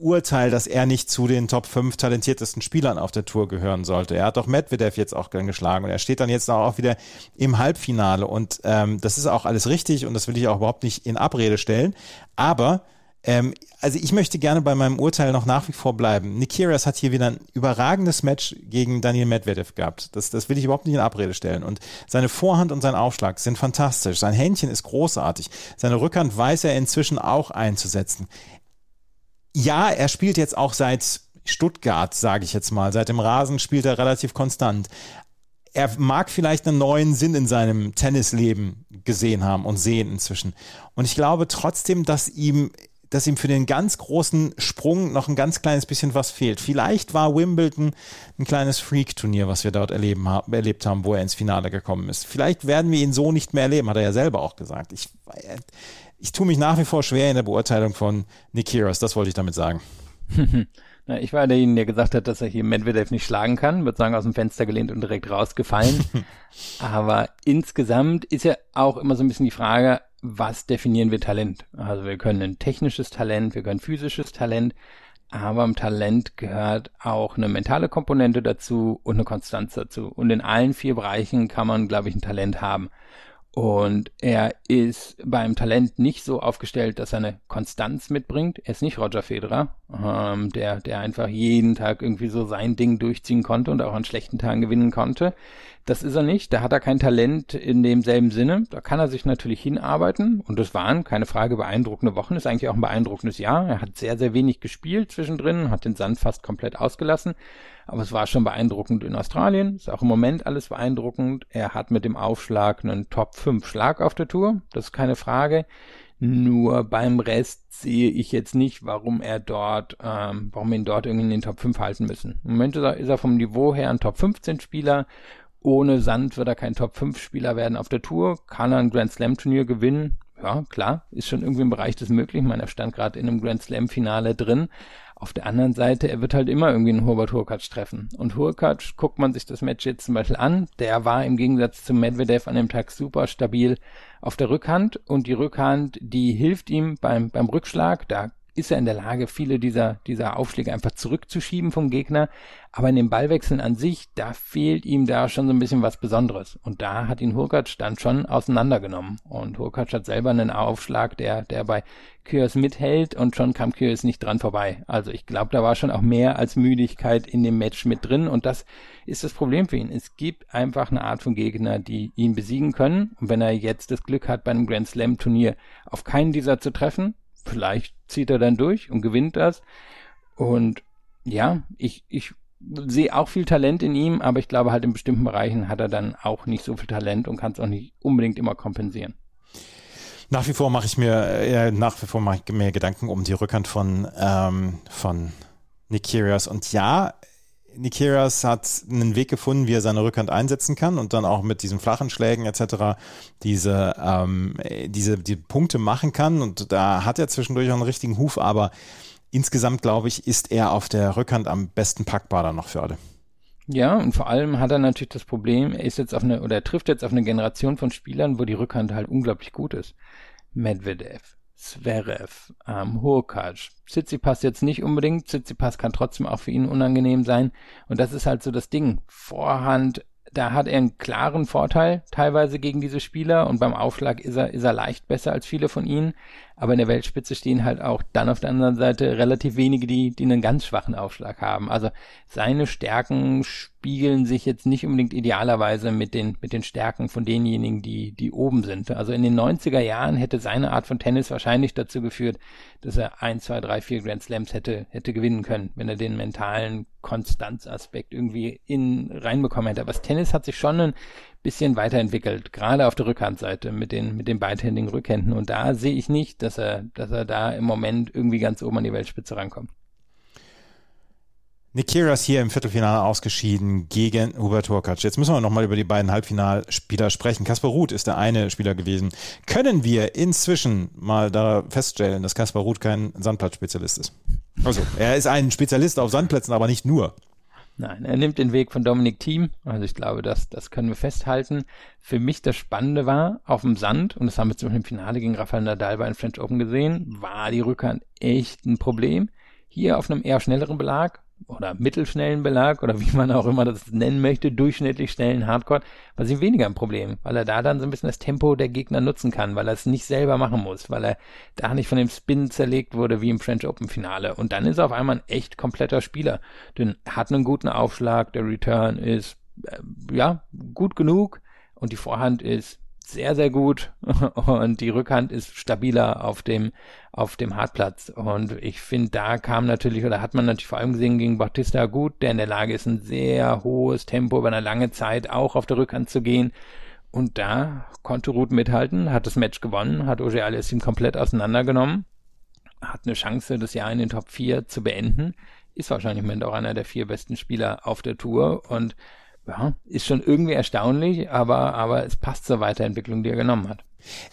Urteil, dass er nicht zu den Top 5 talentiertesten Spielern auf der Tour gehören sollte. Er hat doch Medvedev jetzt auch geschlagen und er steht dann jetzt auch wieder im Halbfinale und ähm, das ist auch alles richtig und das will ich auch überhaupt nicht in Abrede stellen. Aber ähm, also ich möchte gerne bei meinem Urteil noch nach wie vor bleiben. Nikiras hat hier wieder ein überragendes Match gegen Daniel Medvedev gehabt. Das, das will ich überhaupt nicht in Abrede stellen. Und seine Vorhand und sein Aufschlag sind fantastisch. Sein Händchen ist großartig. Seine Rückhand weiß er inzwischen auch einzusetzen. Ja, er spielt jetzt auch seit Stuttgart, sage ich jetzt mal. Seit dem Rasen spielt er relativ konstant er mag vielleicht einen neuen Sinn in seinem Tennisleben gesehen haben und sehen inzwischen. Und ich glaube trotzdem, dass ihm dass ihm für den ganz großen Sprung noch ein ganz kleines bisschen was fehlt. Vielleicht war Wimbledon ein kleines Freak-Turnier, was wir dort erleben, erlebt haben, wo er ins Finale gekommen ist. Vielleicht werden wir ihn so nicht mehr erleben, hat er ja selber auch gesagt. Ich, ich tue mich nach wie vor schwer in der Beurteilung von Nick Kyrgios, das wollte ich damit sagen. Na, ich war derjenige, der gesagt hat, dass er hier Medvedev nicht schlagen kann, wird sagen aus dem Fenster gelehnt und direkt rausgefallen. Aber insgesamt ist ja auch immer so ein bisschen die Frage, was definieren wir Talent? Also wir können ein technisches Talent, wir können physisches Talent, aber im Talent gehört auch eine mentale Komponente dazu und eine Konstanz dazu. Und in allen vier Bereichen kann man, glaube ich, ein Talent haben. Und er ist beim Talent nicht so aufgestellt, dass er eine Konstanz mitbringt. Er ist nicht Roger Federer, ähm, der, der einfach jeden Tag irgendwie so sein Ding durchziehen konnte und auch an schlechten Tagen gewinnen konnte. Das ist er nicht. Da hat er kein Talent in demselben Sinne. Da kann er sich natürlich hinarbeiten. Und das waren, keine Frage, beeindruckende Wochen. Ist eigentlich auch ein beeindruckendes Jahr. Er hat sehr, sehr wenig gespielt zwischendrin, hat den Sand fast komplett ausgelassen. Aber es war schon beeindruckend in Australien. Ist auch im Moment alles beeindruckend. Er hat mit dem Aufschlag einen Top 5 Schlag auf der Tour. Das ist keine Frage. Nur beim Rest sehe ich jetzt nicht, warum er dort, ähm, warum wir ihn dort irgendwie in den Top 5 halten müssen. Im Moment ist er, ist er vom Niveau her ein Top 15 Spieler. Ohne Sand wird er kein Top 5 Spieler werden auf der Tour. Kann er ein Grand Slam Turnier gewinnen? Ja, klar, ist schon irgendwie im Bereich des Möglichen. Ich meine, er stand gerade in einem Grand Slam Finale drin. Auf der anderen Seite, er wird halt immer irgendwie einen Hubert Hurkacz treffen. Und Hurkacz, guckt man sich das Match jetzt zum Beispiel an, der war im Gegensatz zu Medvedev an dem Tag super stabil auf der Rückhand und die Rückhand, die hilft ihm beim, beim Rückschlag. Da ist er in der Lage, viele dieser, dieser Aufschläge einfach zurückzuschieben vom Gegner. Aber in den Ballwechseln an sich, da fehlt ihm da schon so ein bisschen was Besonderes. Und da hat ihn Hurkacz dann schon auseinandergenommen. Und Hurkacz hat selber einen Aufschlag, der, der bei Kyrgios mithält und schon kam Kyrgios nicht dran vorbei. Also ich glaube, da war schon auch mehr als Müdigkeit in dem Match mit drin. Und das ist das Problem für ihn. Es gibt einfach eine Art von Gegner, die ihn besiegen können. Und wenn er jetzt das Glück hat, bei einem Grand Slam Turnier auf keinen dieser zu treffen, vielleicht zieht er dann durch und gewinnt das. Und ja, ich, ich sehe auch viel Talent in ihm, aber ich glaube halt in bestimmten Bereichen hat er dann auch nicht so viel Talent und kann es auch nicht unbedingt immer kompensieren. Nach wie vor mache ich mir, äh, nach wie vor mache ich mir Gedanken um die Rückhand von, ähm, von Nick Kyrgios. Und ja, Nikiras hat einen Weg gefunden, wie er seine Rückhand einsetzen kann und dann auch mit diesen flachen Schlägen etc. diese, ähm, diese die Punkte machen kann. Und da hat er zwischendurch auch einen richtigen Huf, aber insgesamt, glaube ich, ist er auf der Rückhand am besten packbar dann noch für alle. Ja, und vor allem hat er natürlich das Problem, er ist jetzt auf eine, oder er trifft jetzt auf eine Generation von Spielern, wo die Rückhand halt unglaublich gut ist. Medvedev, Zverev, ähm, Hurkacz. Tsitsipas jetzt nicht unbedingt. Tsitsipas kann trotzdem auch für ihn unangenehm sein. Und das ist halt so das Ding. Vorhand da hat er einen klaren Vorteil teilweise gegen diese Spieler und beim Aufschlag ist er, ist er leicht besser als viele von ihnen. Aber in der Weltspitze stehen halt auch dann auf der anderen Seite relativ wenige, die, die einen ganz schwachen Aufschlag haben. Also seine Stärken spiegeln sich jetzt nicht unbedingt idealerweise mit den, mit den Stärken von denjenigen, die, die oben sind. Also in den 90er Jahren hätte seine Art von Tennis wahrscheinlich dazu geführt, dass er ein, zwei, drei, vier Grand Slams hätte, hätte gewinnen können, wenn er den mentalen Konstanzaspekt irgendwie in reinbekommen hätte. Aber das Tennis hat sich schon ein bisschen weiterentwickelt, gerade auf der Rückhandseite mit den mit den beidhändigen Rückhänden. Und da sehe ich nicht, dass er dass er da im Moment irgendwie ganz oben an die Weltspitze rankommt. Nikiras hier im Viertelfinale ausgeschieden gegen Hubert Hurkacz. Jetzt müssen wir nochmal über die beiden Halbfinalspieler sprechen. Kaspar Ruth ist der eine Spieler gewesen. Können wir inzwischen mal da feststellen, dass Kaspar Ruth kein Sandplatzspezialist ist? Also, er ist ein Spezialist auf Sandplätzen, aber nicht nur. Nein, er nimmt den Weg von Dominik Thiem. Also ich glaube, das, das können wir festhalten. Für mich das Spannende war, auf dem Sand, und das haben wir zum Beispiel im Finale gegen Rafael Nadal bei den French Open gesehen, war die Rückhand echt ein Problem. Hier auf einem eher schnelleren Belag oder mittelschnellen Belag oder wie man auch immer das nennen möchte, durchschnittlich schnellen Hardcore, war sie weniger ein Problem, weil er da dann so ein bisschen das Tempo der Gegner nutzen kann, weil er es nicht selber machen muss, weil er da nicht von dem Spin zerlegt wurde wie im French Open Finale. Und dann ist er auf einmal ein echt kompletter Spieler, denn er hat einen guten Aufschlag, der Return ist, äh, ja, gut genug und die Vorhand ist sehr, sehr gut und die Rückhand ist stabiler auf dem, auf dem Hartplatz. Und ich finde, da kam natürlich, oder hat man natürlich vor allem gesehen gegen Bautista gut, der in der Lage ist, ein sehr hohes Tempo über eine lange Zeit auch auf der Rückhand zu gehen. Und da konnte Ruth mithalten, hat das Match gewonnen, hat Oje Aliassim komplett auseinandergenommen. hat eine Chance, das Jahr in den Top 4 zu beenden. Ist wahrscheinlich im Moment auch einer der vier besten Spieler auf der Tour und ja, ist schon irgendwie erstaunlich, aber, aber es passt zur Weiterentwicklung, die er genommen hat.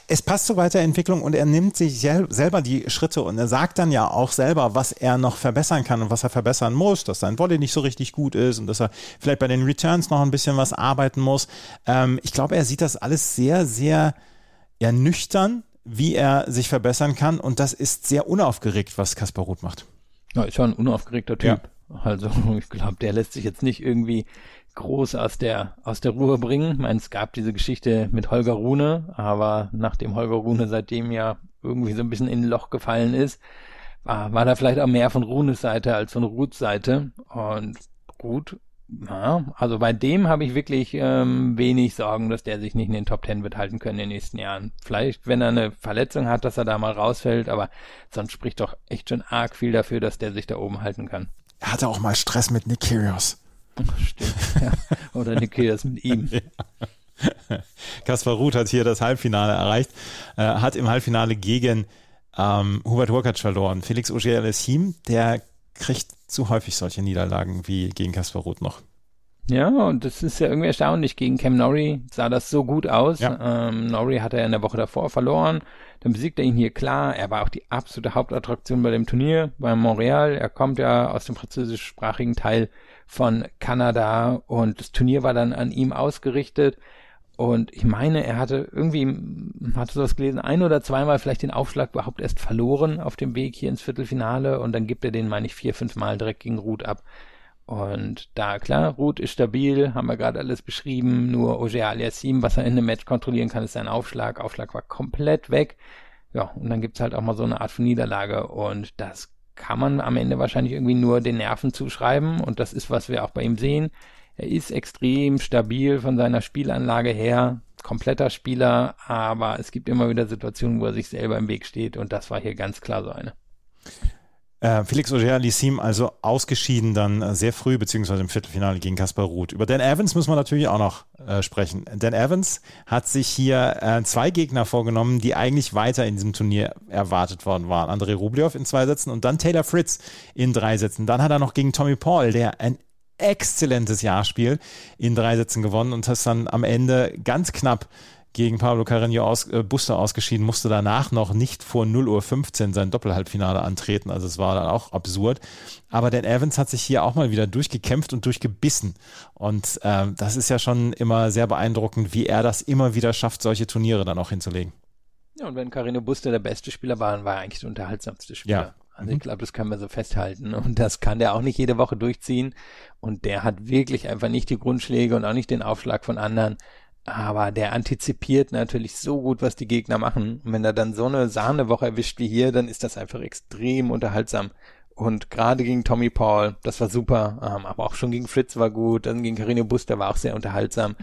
Es passt zur Weiterentwicklung und er nimmt sich sel selber die Schritte und er sagt dann ja auch selber, was er noch verbessern kann und was er verbessern muss, dass sein Volley nicht so richtig gut ist und dass er vielleicht bei den Returns noch ein bisschen was arbeiten muss. Ähm, ich glaube, er sieht das alles sehr, sehr ja, nüchtern, wie er sich verbessern kann und das ist sehr unaufgeregt, was Kaspar Ruth macht. Ja, ist ja ein unaufgeregter Typ. Ja. Also ich glaube, der lässt sich jetzt nicht irgendwie groß aus der, aus der Ruhe bringen. Ich meine, es gab diese Geschichte mit Holger Rune, aber nachdem Holger Rune seitdem ja irgendwie so ein bisschen in ein Loch gefallen ist, war, war da vielleicht auch mehr von Runes Seite als von Ruths Seite. Und gut, ja, also bei dem habe ich wirklich ähm, wenig Sorgen, dass der sich nicht in den Top Ten wird halten können in den nächsten Jahren. Vielleicht, wenn er eine Verletzung hat, dass er da mal rausfällt, aber sonst spricht doch echt schon arg viel dafür, dass der sich da oben halten kann. Er hatte auch mal Stress mit Nick Kyrgios. Stimmt, ja. Oder Nikias mit ihm. Ja. Kaspar Ruth hat hier das Halbfinale erreicht, äh, hat im Halbfinale gegen ähm, Hubert Hurkacz verloren. Felix Auger-Aliassime, der kriegt zu häufig solche Niederlagen wie gegen Kaspar Ruth noch. Ja, und das ist ja irgendwie erstaunlich. Gegen Cam Norrie sah das so gut aus. Ja. Ähm, Norrie hat er in der Woche davor verloren. Dann besiegt er ihn hier klar. Er war auch die absolute Hauptattraktion bei dem Turnier, bei Montreal. Er kommt ja aus dem französischsprachigen Teil von Kanada und das Turnier war dann an ihm ausgerichtet. Und ich meine, er hatte irgendwie, hatte sowas gelesen, ein oder zweimal vielleicht den Aufschlag überhaupt erst verloren auf dem Weg hier ins Viertelfinale und dann gibt er den, meine ich, vier, fünf Mal direkt gegen Ruth ab. Und da, klar, Ruth ist stabil, haben wir gerade alles beschrieben, nur Oger Aliassim, was er in einem Match kontrollieren kann, ist sein Aufschlag. Aufschlag war komplett weg. Ja, und dann gibt's halt auch mal so eine Art von Niederlage und das kann man am Ende wahrscheinlich irgendwie nur den Nerven zuschreiben und das ist, was wir auch bei ihm sehen. Er ist extrem stabil von seiner Spielanlage her, kompletter Spieler, aber es gibt immer wieder Situationen, wo er sich selber im Weg steht und das war hier ganz klar so eine. Äh, Felix Auger-Aliassime also ausgeschieden dann äh, sehr früh, beziehungsweise im Viertelfinale gegen Kaspar Ruth. Über Dan Evans muss man natürlich auch noch äh, sprechen. Dan Evans hat sich hier äh, zwei Gegner vorgenommen, die eigentlich weiter in diesem Turnier erwartet worden waren. André Rublev in zwei Sätzen und dann Taylor Fritz in drei Sätzen. Dann hat er noch gegen Tommy Paul, der ein exzellentes Jahr spielt, in drei Sätzen gewonnen und das dann am Ende ganz knapp gegen Pablo Carreño aus, äh, Buster ausgeschieden, musste danach noch nicht vor 0.15 Uhr sein Doppelhalbfinale antreten. Also es war dann auch absurd. Aber Dan Evans hat sich hier auch mal wieder durchgekämpft und durchgebissen. Und ähm, das ist ja schon immer sehr beeindruckend, wie er das immer wieder schafft, solche Turniere dann auch hinzulegen. Ja, und wenn Carino Buster der beste Spieler war, dann war er eigentlich der unterhaltsamste Spieler. Ja. Also ich mhm. glaube, das können wir so festhalten. Und das kann der auch nicht jede Woche durchziehen. Und der hat wirklich einfach nicht die Grundschläge und auch nicht den Aufschlag von anderen aber der antizipiert natürlich so gut, was die Gegner machen. Und wenn er dann so eine Sahnewoche erwischt wie hier, dann ist das einfach extrem unterhaltsam. Und gerade gegen Tommy Paul, das war super, ähm, aber auch schon gegen Fritz war gut, dann gegen Carino Buster war auch sehr unterhaltsam.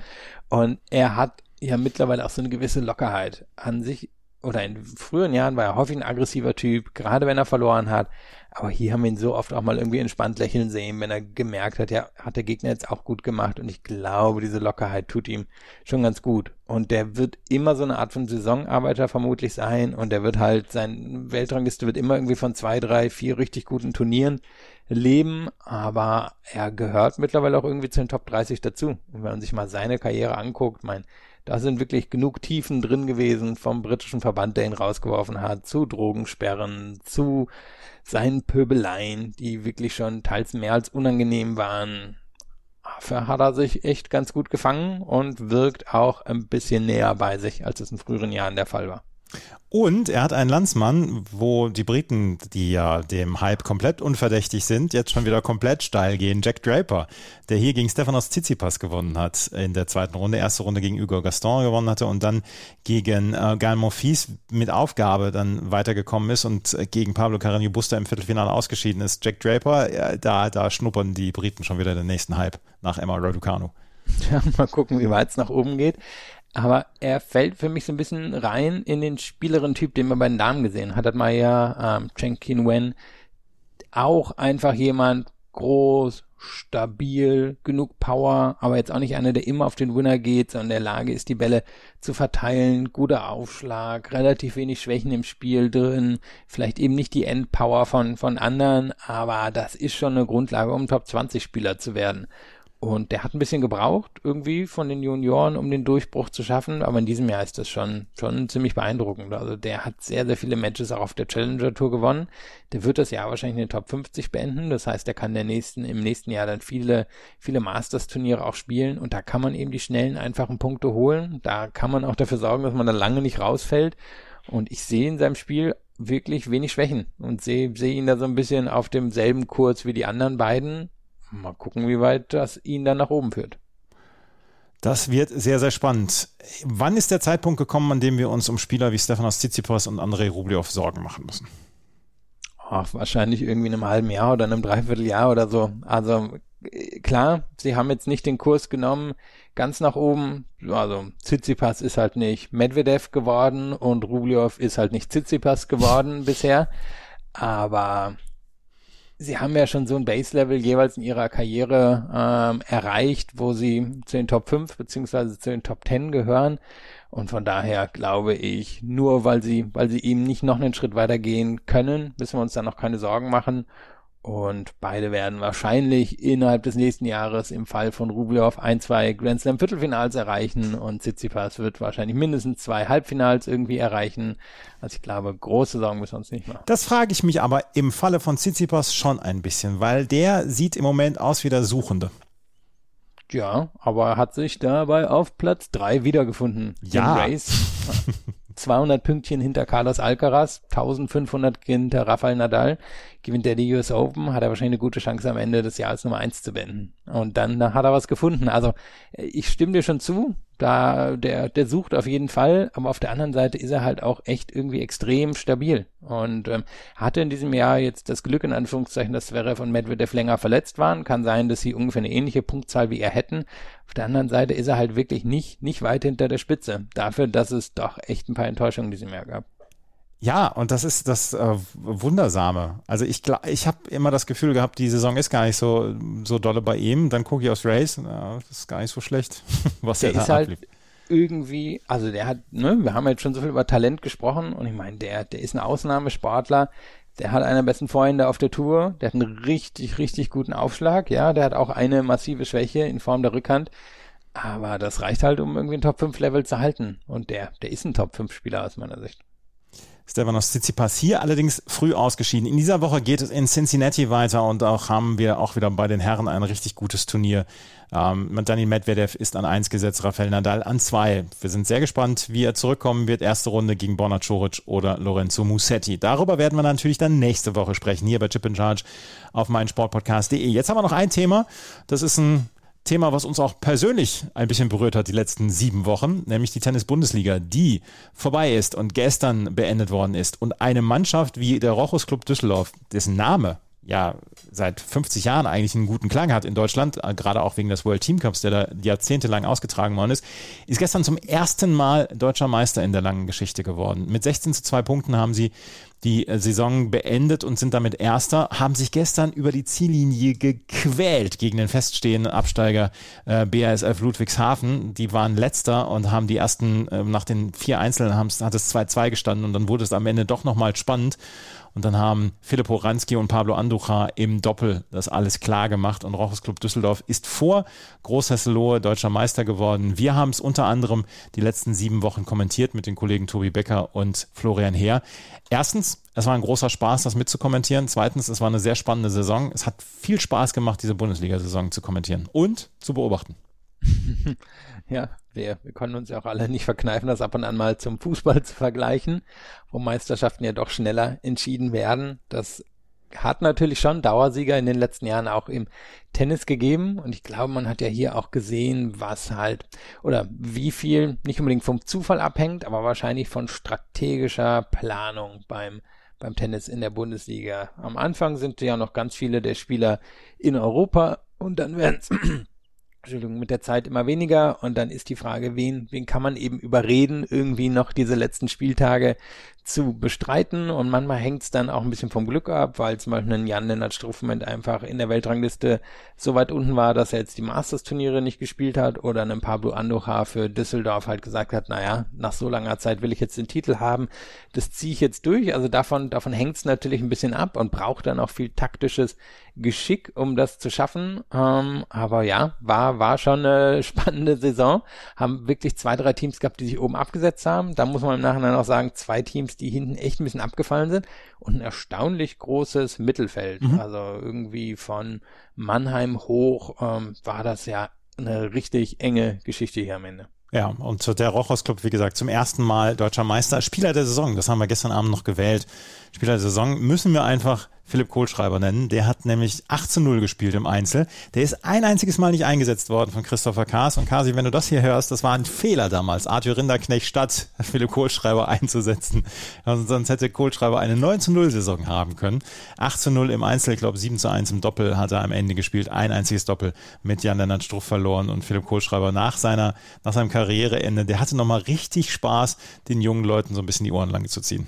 Und er hat ja mittlerweile auch so eine gewisse Lockerheit an sich oder in früheren Jahren war er häufig ein aggressiver Typ, gerade wenn er verloren hat. Aber hier haben wir ihn so oft auch mal irgendwie entspannt lächeln sehen, wenn er gemerkt hat, ja, hat der Gegner jetzt auch gut gemacht. Und ich glaube, diese Lockerheit tut ihm schon ganz gut. Und der wird immer so eine Art von Saisonarbeiter vermutlich sein. Und der wird halt, sein Weltrangliste wird immer irgendwie von zwei, drei, vier richtig guten Turnieren leben. Aber er gehört mittlerweile auch irgendwie zu den Top 30 dazu. Und wenn man sich mal seine Karriere anguckt, mein, da sind wirklich genug Tiefen drin gewesen vom britischen Verband, der ihn rausgeworfen hat, zu Drogensperren, zu seinen Pöbeleien, die wirklich schon teils mehr als unangenehm waren. Dafür hat er sich echt ganz gut gefangen und wirkt auch ein bisschen näher bei sich, als es in früheren Jahren der Fall war. Und er hat einen Landsmann, wo die Briten, die ja dem Hype komplett unverdächtig sind, jetzt schon wieder komplett steil gehen. Jack Draper, der hier gegen Stefanos Tsitsipas gewonnen hat in der zweiten Runde, erste Runde gegen Hugo Gaston gewonnen hatte und dann gegen äh, Gael Monfils mit Aufgabe dann weitergekommen ist und gegen Pablo Carreño Busta im Viertelfinale ausgeschieden ist. Jack Draper, äh, da, da schnuppern die Briten schon wieder den nächsten Hype nach Emma Raducanu. Ja, mal gucken, wie weit es nach oben geht. Aber er fällt für mich so ein bisschen rein in den spieleren Typ, den man bei den Damen gesehen hat. Hat man ja ähm, Chen Qin Wen auch einfach jemand groß, stabil, genug Power, aber jetzt auch nicht einer, der immer auf den Winner geht, sondern der Lage ist, die Bälle zu verteilen, guter Aufschlag, relativ wenig Schwächen im Spiel drin, vielleicht eben nicht die Endpower von, von anderen, aber das ist schon eine Grundlage, um Top 20 Spieler zu werden. Und der hat ein bisschen gebraucht, irgendwie von den Junioren, um den Durchbruch zu schaffen. Aber in diesem Jahr ist das schon, schon ziemlich beeindruckend. Also der hat sehr, sehr viele Matches auch auf der Challenger Tour gewonnen. Der wird das Jahr wahrscheinlich in den Top 50 beenden. Das heißt, er kann der nächsten, im nächsten Jahr dann viele, viele Masters-Turniere auch spielen. Und da kann man eben die schnellen, einfachen Punkte holen. Da kann man auch dafür sorgen, dass man da lange nicht rausfällt. Und ich sehe in seinem Spiel wirklich wenig Schwächen und sehe, sehe ihn da so ein bisschen auf demselben Kurs wie die anderen beiden Mal gucken, wie weit das ihn dann nach oben führt. Das wird sehr, sehr spannend. Wann ist der Zeitpunkt gekommen, an dem wir uns um Spieler wie Stefanos Tsitsipas und Andrei Rublev Sorgen machen müssen? Ach, wahrscheinlich irgendwie in einem halben Jahr oder einem Dreivierteljahr oder so. Also klar, sie haben jetzt nicht den Kurs genommen ganz nach oben. Also Tsitsipas ist halt nicht Medvedev geworden und Rublev ist halt nicht Tsitsipas geworden bisher. Aber Sie haben ja schon so ein Base-Level jeweils in ihrer Karriere ähm, erreicht, wo sie zu den Top 5 beziehungsweise zu den Top 10 gehören. Und von daher glaube ich, nur weil sie, weil sie eben nicht noch einen Schritt weiter gehen können, müssen wir uns da noch keine Sorgen machen. Und beide werden wahrscheinlich innerhalb des nächsten Jahres im Fall von Rublev ein, zwei Grand Slam Viertelfinals erreichen und Tsitsipas wird wahrscheinlich mindestens zwei Halbfinals irgendwie erreichen. Also ich glaube, große Sorgen müssen wir uns nicht machen. Das frage ich mich aber im Falle von Tsitsipas schon ein bisschen, weil der sieht im Moment aus wie der Suchende. Ja, aber er hat sich dabei auf Platz drei wiedergefunden. Ja. 200 Pünktchen hinter Carlos Alcaraz, 1500 hinter Rafael Nadal gewinnt er die US Open, hat er wahrscheinlich eine gute Chance am Ende des Jahres Nummer eins zu beenden. Und dann, hat er was gefunden. Also ich stimme dir schon zu, da der, der sucht auf jeden Fall, aber auf der anderen Seite ist er halt auch echt irgendwie extrem stabil und ähm, hatte in diesem Jahr jetzt das Glück in Anführungszeichen, dass Zverev und Medvedev länger verletzt waren. Kann sein, dass sie ungefähr eine ähnliche Punktzahl wie er hätten. Auf der anderen Seite ist er halt wirklich nicht nicht weit hinter der Spitze. Dafür, dass es doch echt ein paar Enttäuschungen in diesem Jahr gab. Ja, und das ist das äh, Wundersame. Also ich ich habe immer das Gefühl gehabt, die Saison ist gar nicht so so dolle bei ihm. Dann gucke ich aufs Race, na, das ist gar nicht so schlecht, was der er da ist halt irgendwie, also der hat, ne, wir haben jetzt schon so viel über Talent gesprochen und ich meine, der der ist ein Ausnahmesportler. Der hat einer besten Freunde auf der Tour. Der hat einen richtig, richtig guten Aufschlag. Ja, der hat auch eine massive Schwäche in Form der Rückhand. Aber das reicht halt, um irgendwie ein Top 5 Level zu halten. Und der, der ist ein Top 5 Spieler aus meiner Sicht. Stefanos Tsitsipas hier allerdings früh ausgeschieden. In dieser Woche geht es in Cincinnati weiter und auch haben wir auch wieder bei den Herren ein richtig gutes Turnier. Ähm, Daniel Medvedev ist an 1 gesetzt, Rafael Nadal an 2. Wir sind sehr gespannt, wie er zurückkommen wird. Erste Runde gegen Borna Coric oder Lorenzo Musetti. Darüber werden wir natürlich dann nächste Woche sprechen, hier bei Chip in Charge auf meinsportpodcast.de. Jetzt haben wir noch ein Thema. Das ist ein Thema, was uns auch persönlich ein bisschen berührt hat die letzten sieben Wochen, nämlich die Tennis-Bundesliga, die vorbei ist und gestern beendet worden ist. Und eine Mannschaft wie der Rochus Club Düsseldorf, dessen Name ja seit 50 Jahren eigentlich einen guten Klang hat in Deutschland, äh, gerade auch wegen des World Team Cups, der da jahrzehntelang ausgetragen worden ist, ist gestern zum ersten Mal deutscher Meister in der langen Geschichte geworden. Mit 16 zu 2 Punkten haben sie die äh, Saison beendet und sind damit Erster, haben sich gestern über die Ziellinie gequält gegen den feststehenden Absteiger äh, BASF Ludwigshafen. Die waren Letzter und haben die ersten, äh, nach den vier Einzelnen hat es 2-2 gestanden und dann wurde es am Ende doch nochmal spannend. Und dann haben Philipp Horanski und Pablo Anducha im Doppel das alles klar gemacht. Und Rochus Club Düsseldorf ist vor Großhesselohe deutscher Meister geworden. Wir haben es unter anderem die letzten sieben Wochen kommentiert mit den Kollegen Tobi Becker und Florian Heer. Erstens, es war ein großer Spaß, das mitzukommentieren. Zweitens, es war eine sehr spannende Saison. Es hat viel Spaß gemacht, diese Bundesliga-Saison zu kommentieren und zu beobachten. ja, wir, wir können uns ja auch alle nicht verkneifen, das ab und an mal zum Fußball zu vergleichen, wo Meisterschaften ja doch schneller entschieden werden. Das hat natürlich schon Dauersieger in den letzten Jahren auch im Tennis gegeben und ich glaube, man hat ja hier auch gesehen, was halt oder wie viel nicht unbedingt vom Zufall abhängt, aber wahrscheinlich von strategischer Planung beim beim Tennis in der Bundesliga. Am Anfang sind ja noch ganz viele der Spieler in Europa und dann werden Entschuldigung, mit der Zeit immer weniger. Und dann ist die Frage, wen, wen kann man eben überreden, irgendwie noch diese letzten Spieltage zu bestreiten und manchmal hängt es dann auch ein bisschen vom Glück ab, weil zum Beispiel ein Jan-Lennart Struffmoment einfach in der Weltrangliste so weit unten war, dass er jetzt die Masters-Turniere nicht gespielt hat oder ein Pablo Andujar für Düsseldorf halt gesagt hat, naja, nach so langer Zeit will ich jetzt den Titel haben, das ziehe ich jetzt durch. Also davon, davon hängt es natürlich ein bisschen ab und braucht dann auch viel taktisches Geschick, um das zu schaffen. Ähm, aber ja, war, war schon eine spannende Saison. Haben wirklich zwei, drei Teams gehabt, die sich oben abgesetzt haben. Da muss man im Nachhinein auch sagen, zwei Teams, die hinten echt ein bisschen abgefallen sind und ein erstaunlich großes Mittelfeld. Mhm. Also irgendwie von Mannheim hoch ähm, war das ja eine richtig enge Geschichte hier am Ende. Ja, und der Rochos Club, wie gesagt, zum ersten Mal deutscher Meister, Spieler der Saison, das haben wir gestern Abend noch gewählt. Spieler der Saison müssen wir einfach Philipp Kohlschreiber nennen. Der hat nämlich 8 zu 0 gespielt im Einzel. Der ist ein einziges Mal nicht eingesetzt worden von Christopher Kaas. Und Kasi, wenn du das hier hörst, das war ein Fehler damals, Arthur Rinderknecht statt Philipp Kohlschreiber einzusetzen. Also sonst hätte Kohlschreiber eine 9 zu 0 Saison haben können. 8 zu 0 im Einzel, ich glaube 7 zu 1 im Doppel hat er am Ende gespielt. Ein einziges Doppel mit Jan-Lennart Struff verloren und Philipp Kohlschreiber nach seiner, nach seinem Karriereende, der hatte nochmal richtig Spaß, den jungen Leuten so ein bisschen die Ohren lang zu ziehen.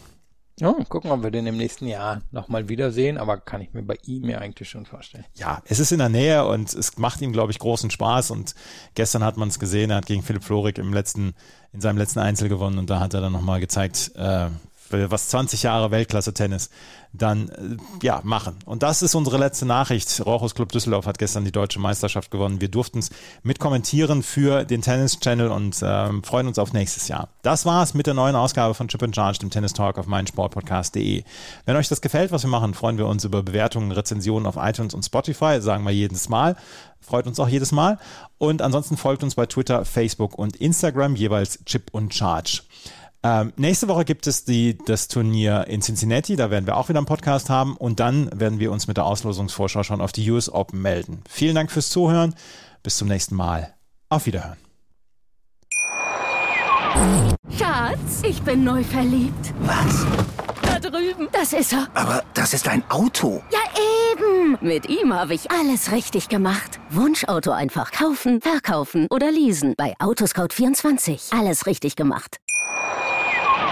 Ja, gucken, ob wir den im nächsten Jahr nochmal wiedersehen, aber kann ich mir bei ihm ja eigentlich schon vorstellen. Ja, es ist in der Nähe und es macht ihm, glaube ich, großen Spaß und gestern hat man es gesehen, er hat gegen Philipp Florik im letzten, in seinem letzten Einzel gewonnen und da hat er dann nochmal gezeigt, äh, was 20 Jahre Weltklasse-Tennis dann äh, ja machen. Und das ist unsere letzte Nachricht. Rochus Club Düsseldorf hat gestern die deutsche Meisterschaft gewonnen. Wir durften es mit kommentieren für den Tennis Channel und ähm, freuen uns auf nächstes Jahr. Das war's mit der neuen Ausgabe von Chip and Charge, dem Tennis Talk auf meinsportpodcast.de. Wenn euch das gefällt, was wir machen, freuen wir uns über Bewertungen, Rezensionen auf iTunes und Spotify. Sagen wir jedes Mal. Freut uns auch jedes Mal. Und ansonsten folgt uns bei Twitter, Facebook und Instagram jeweils Chip und Charge. Ähm, nächste Woche gibt es die, das Turnier in Cincinnati, da werden wir auch wieder einen Podcast haben und dann werden wir uns mit der Auslosungsvorschau schon auf die US Open melden. Vielen Dank fürs Zuhören, bis zum nächsten Mal. Auf Wiederhören. Schatz, ich bin neu verliebt. Was? Da drüben. Das ist er. Aber das ist ein Auto. Ja, eben. Mit ihm habe ich alles richtig gemacht. Wunschauto einfach kaufen, verkaufen oder leasen. Bei Autoscout24. Alles richtig gemacht.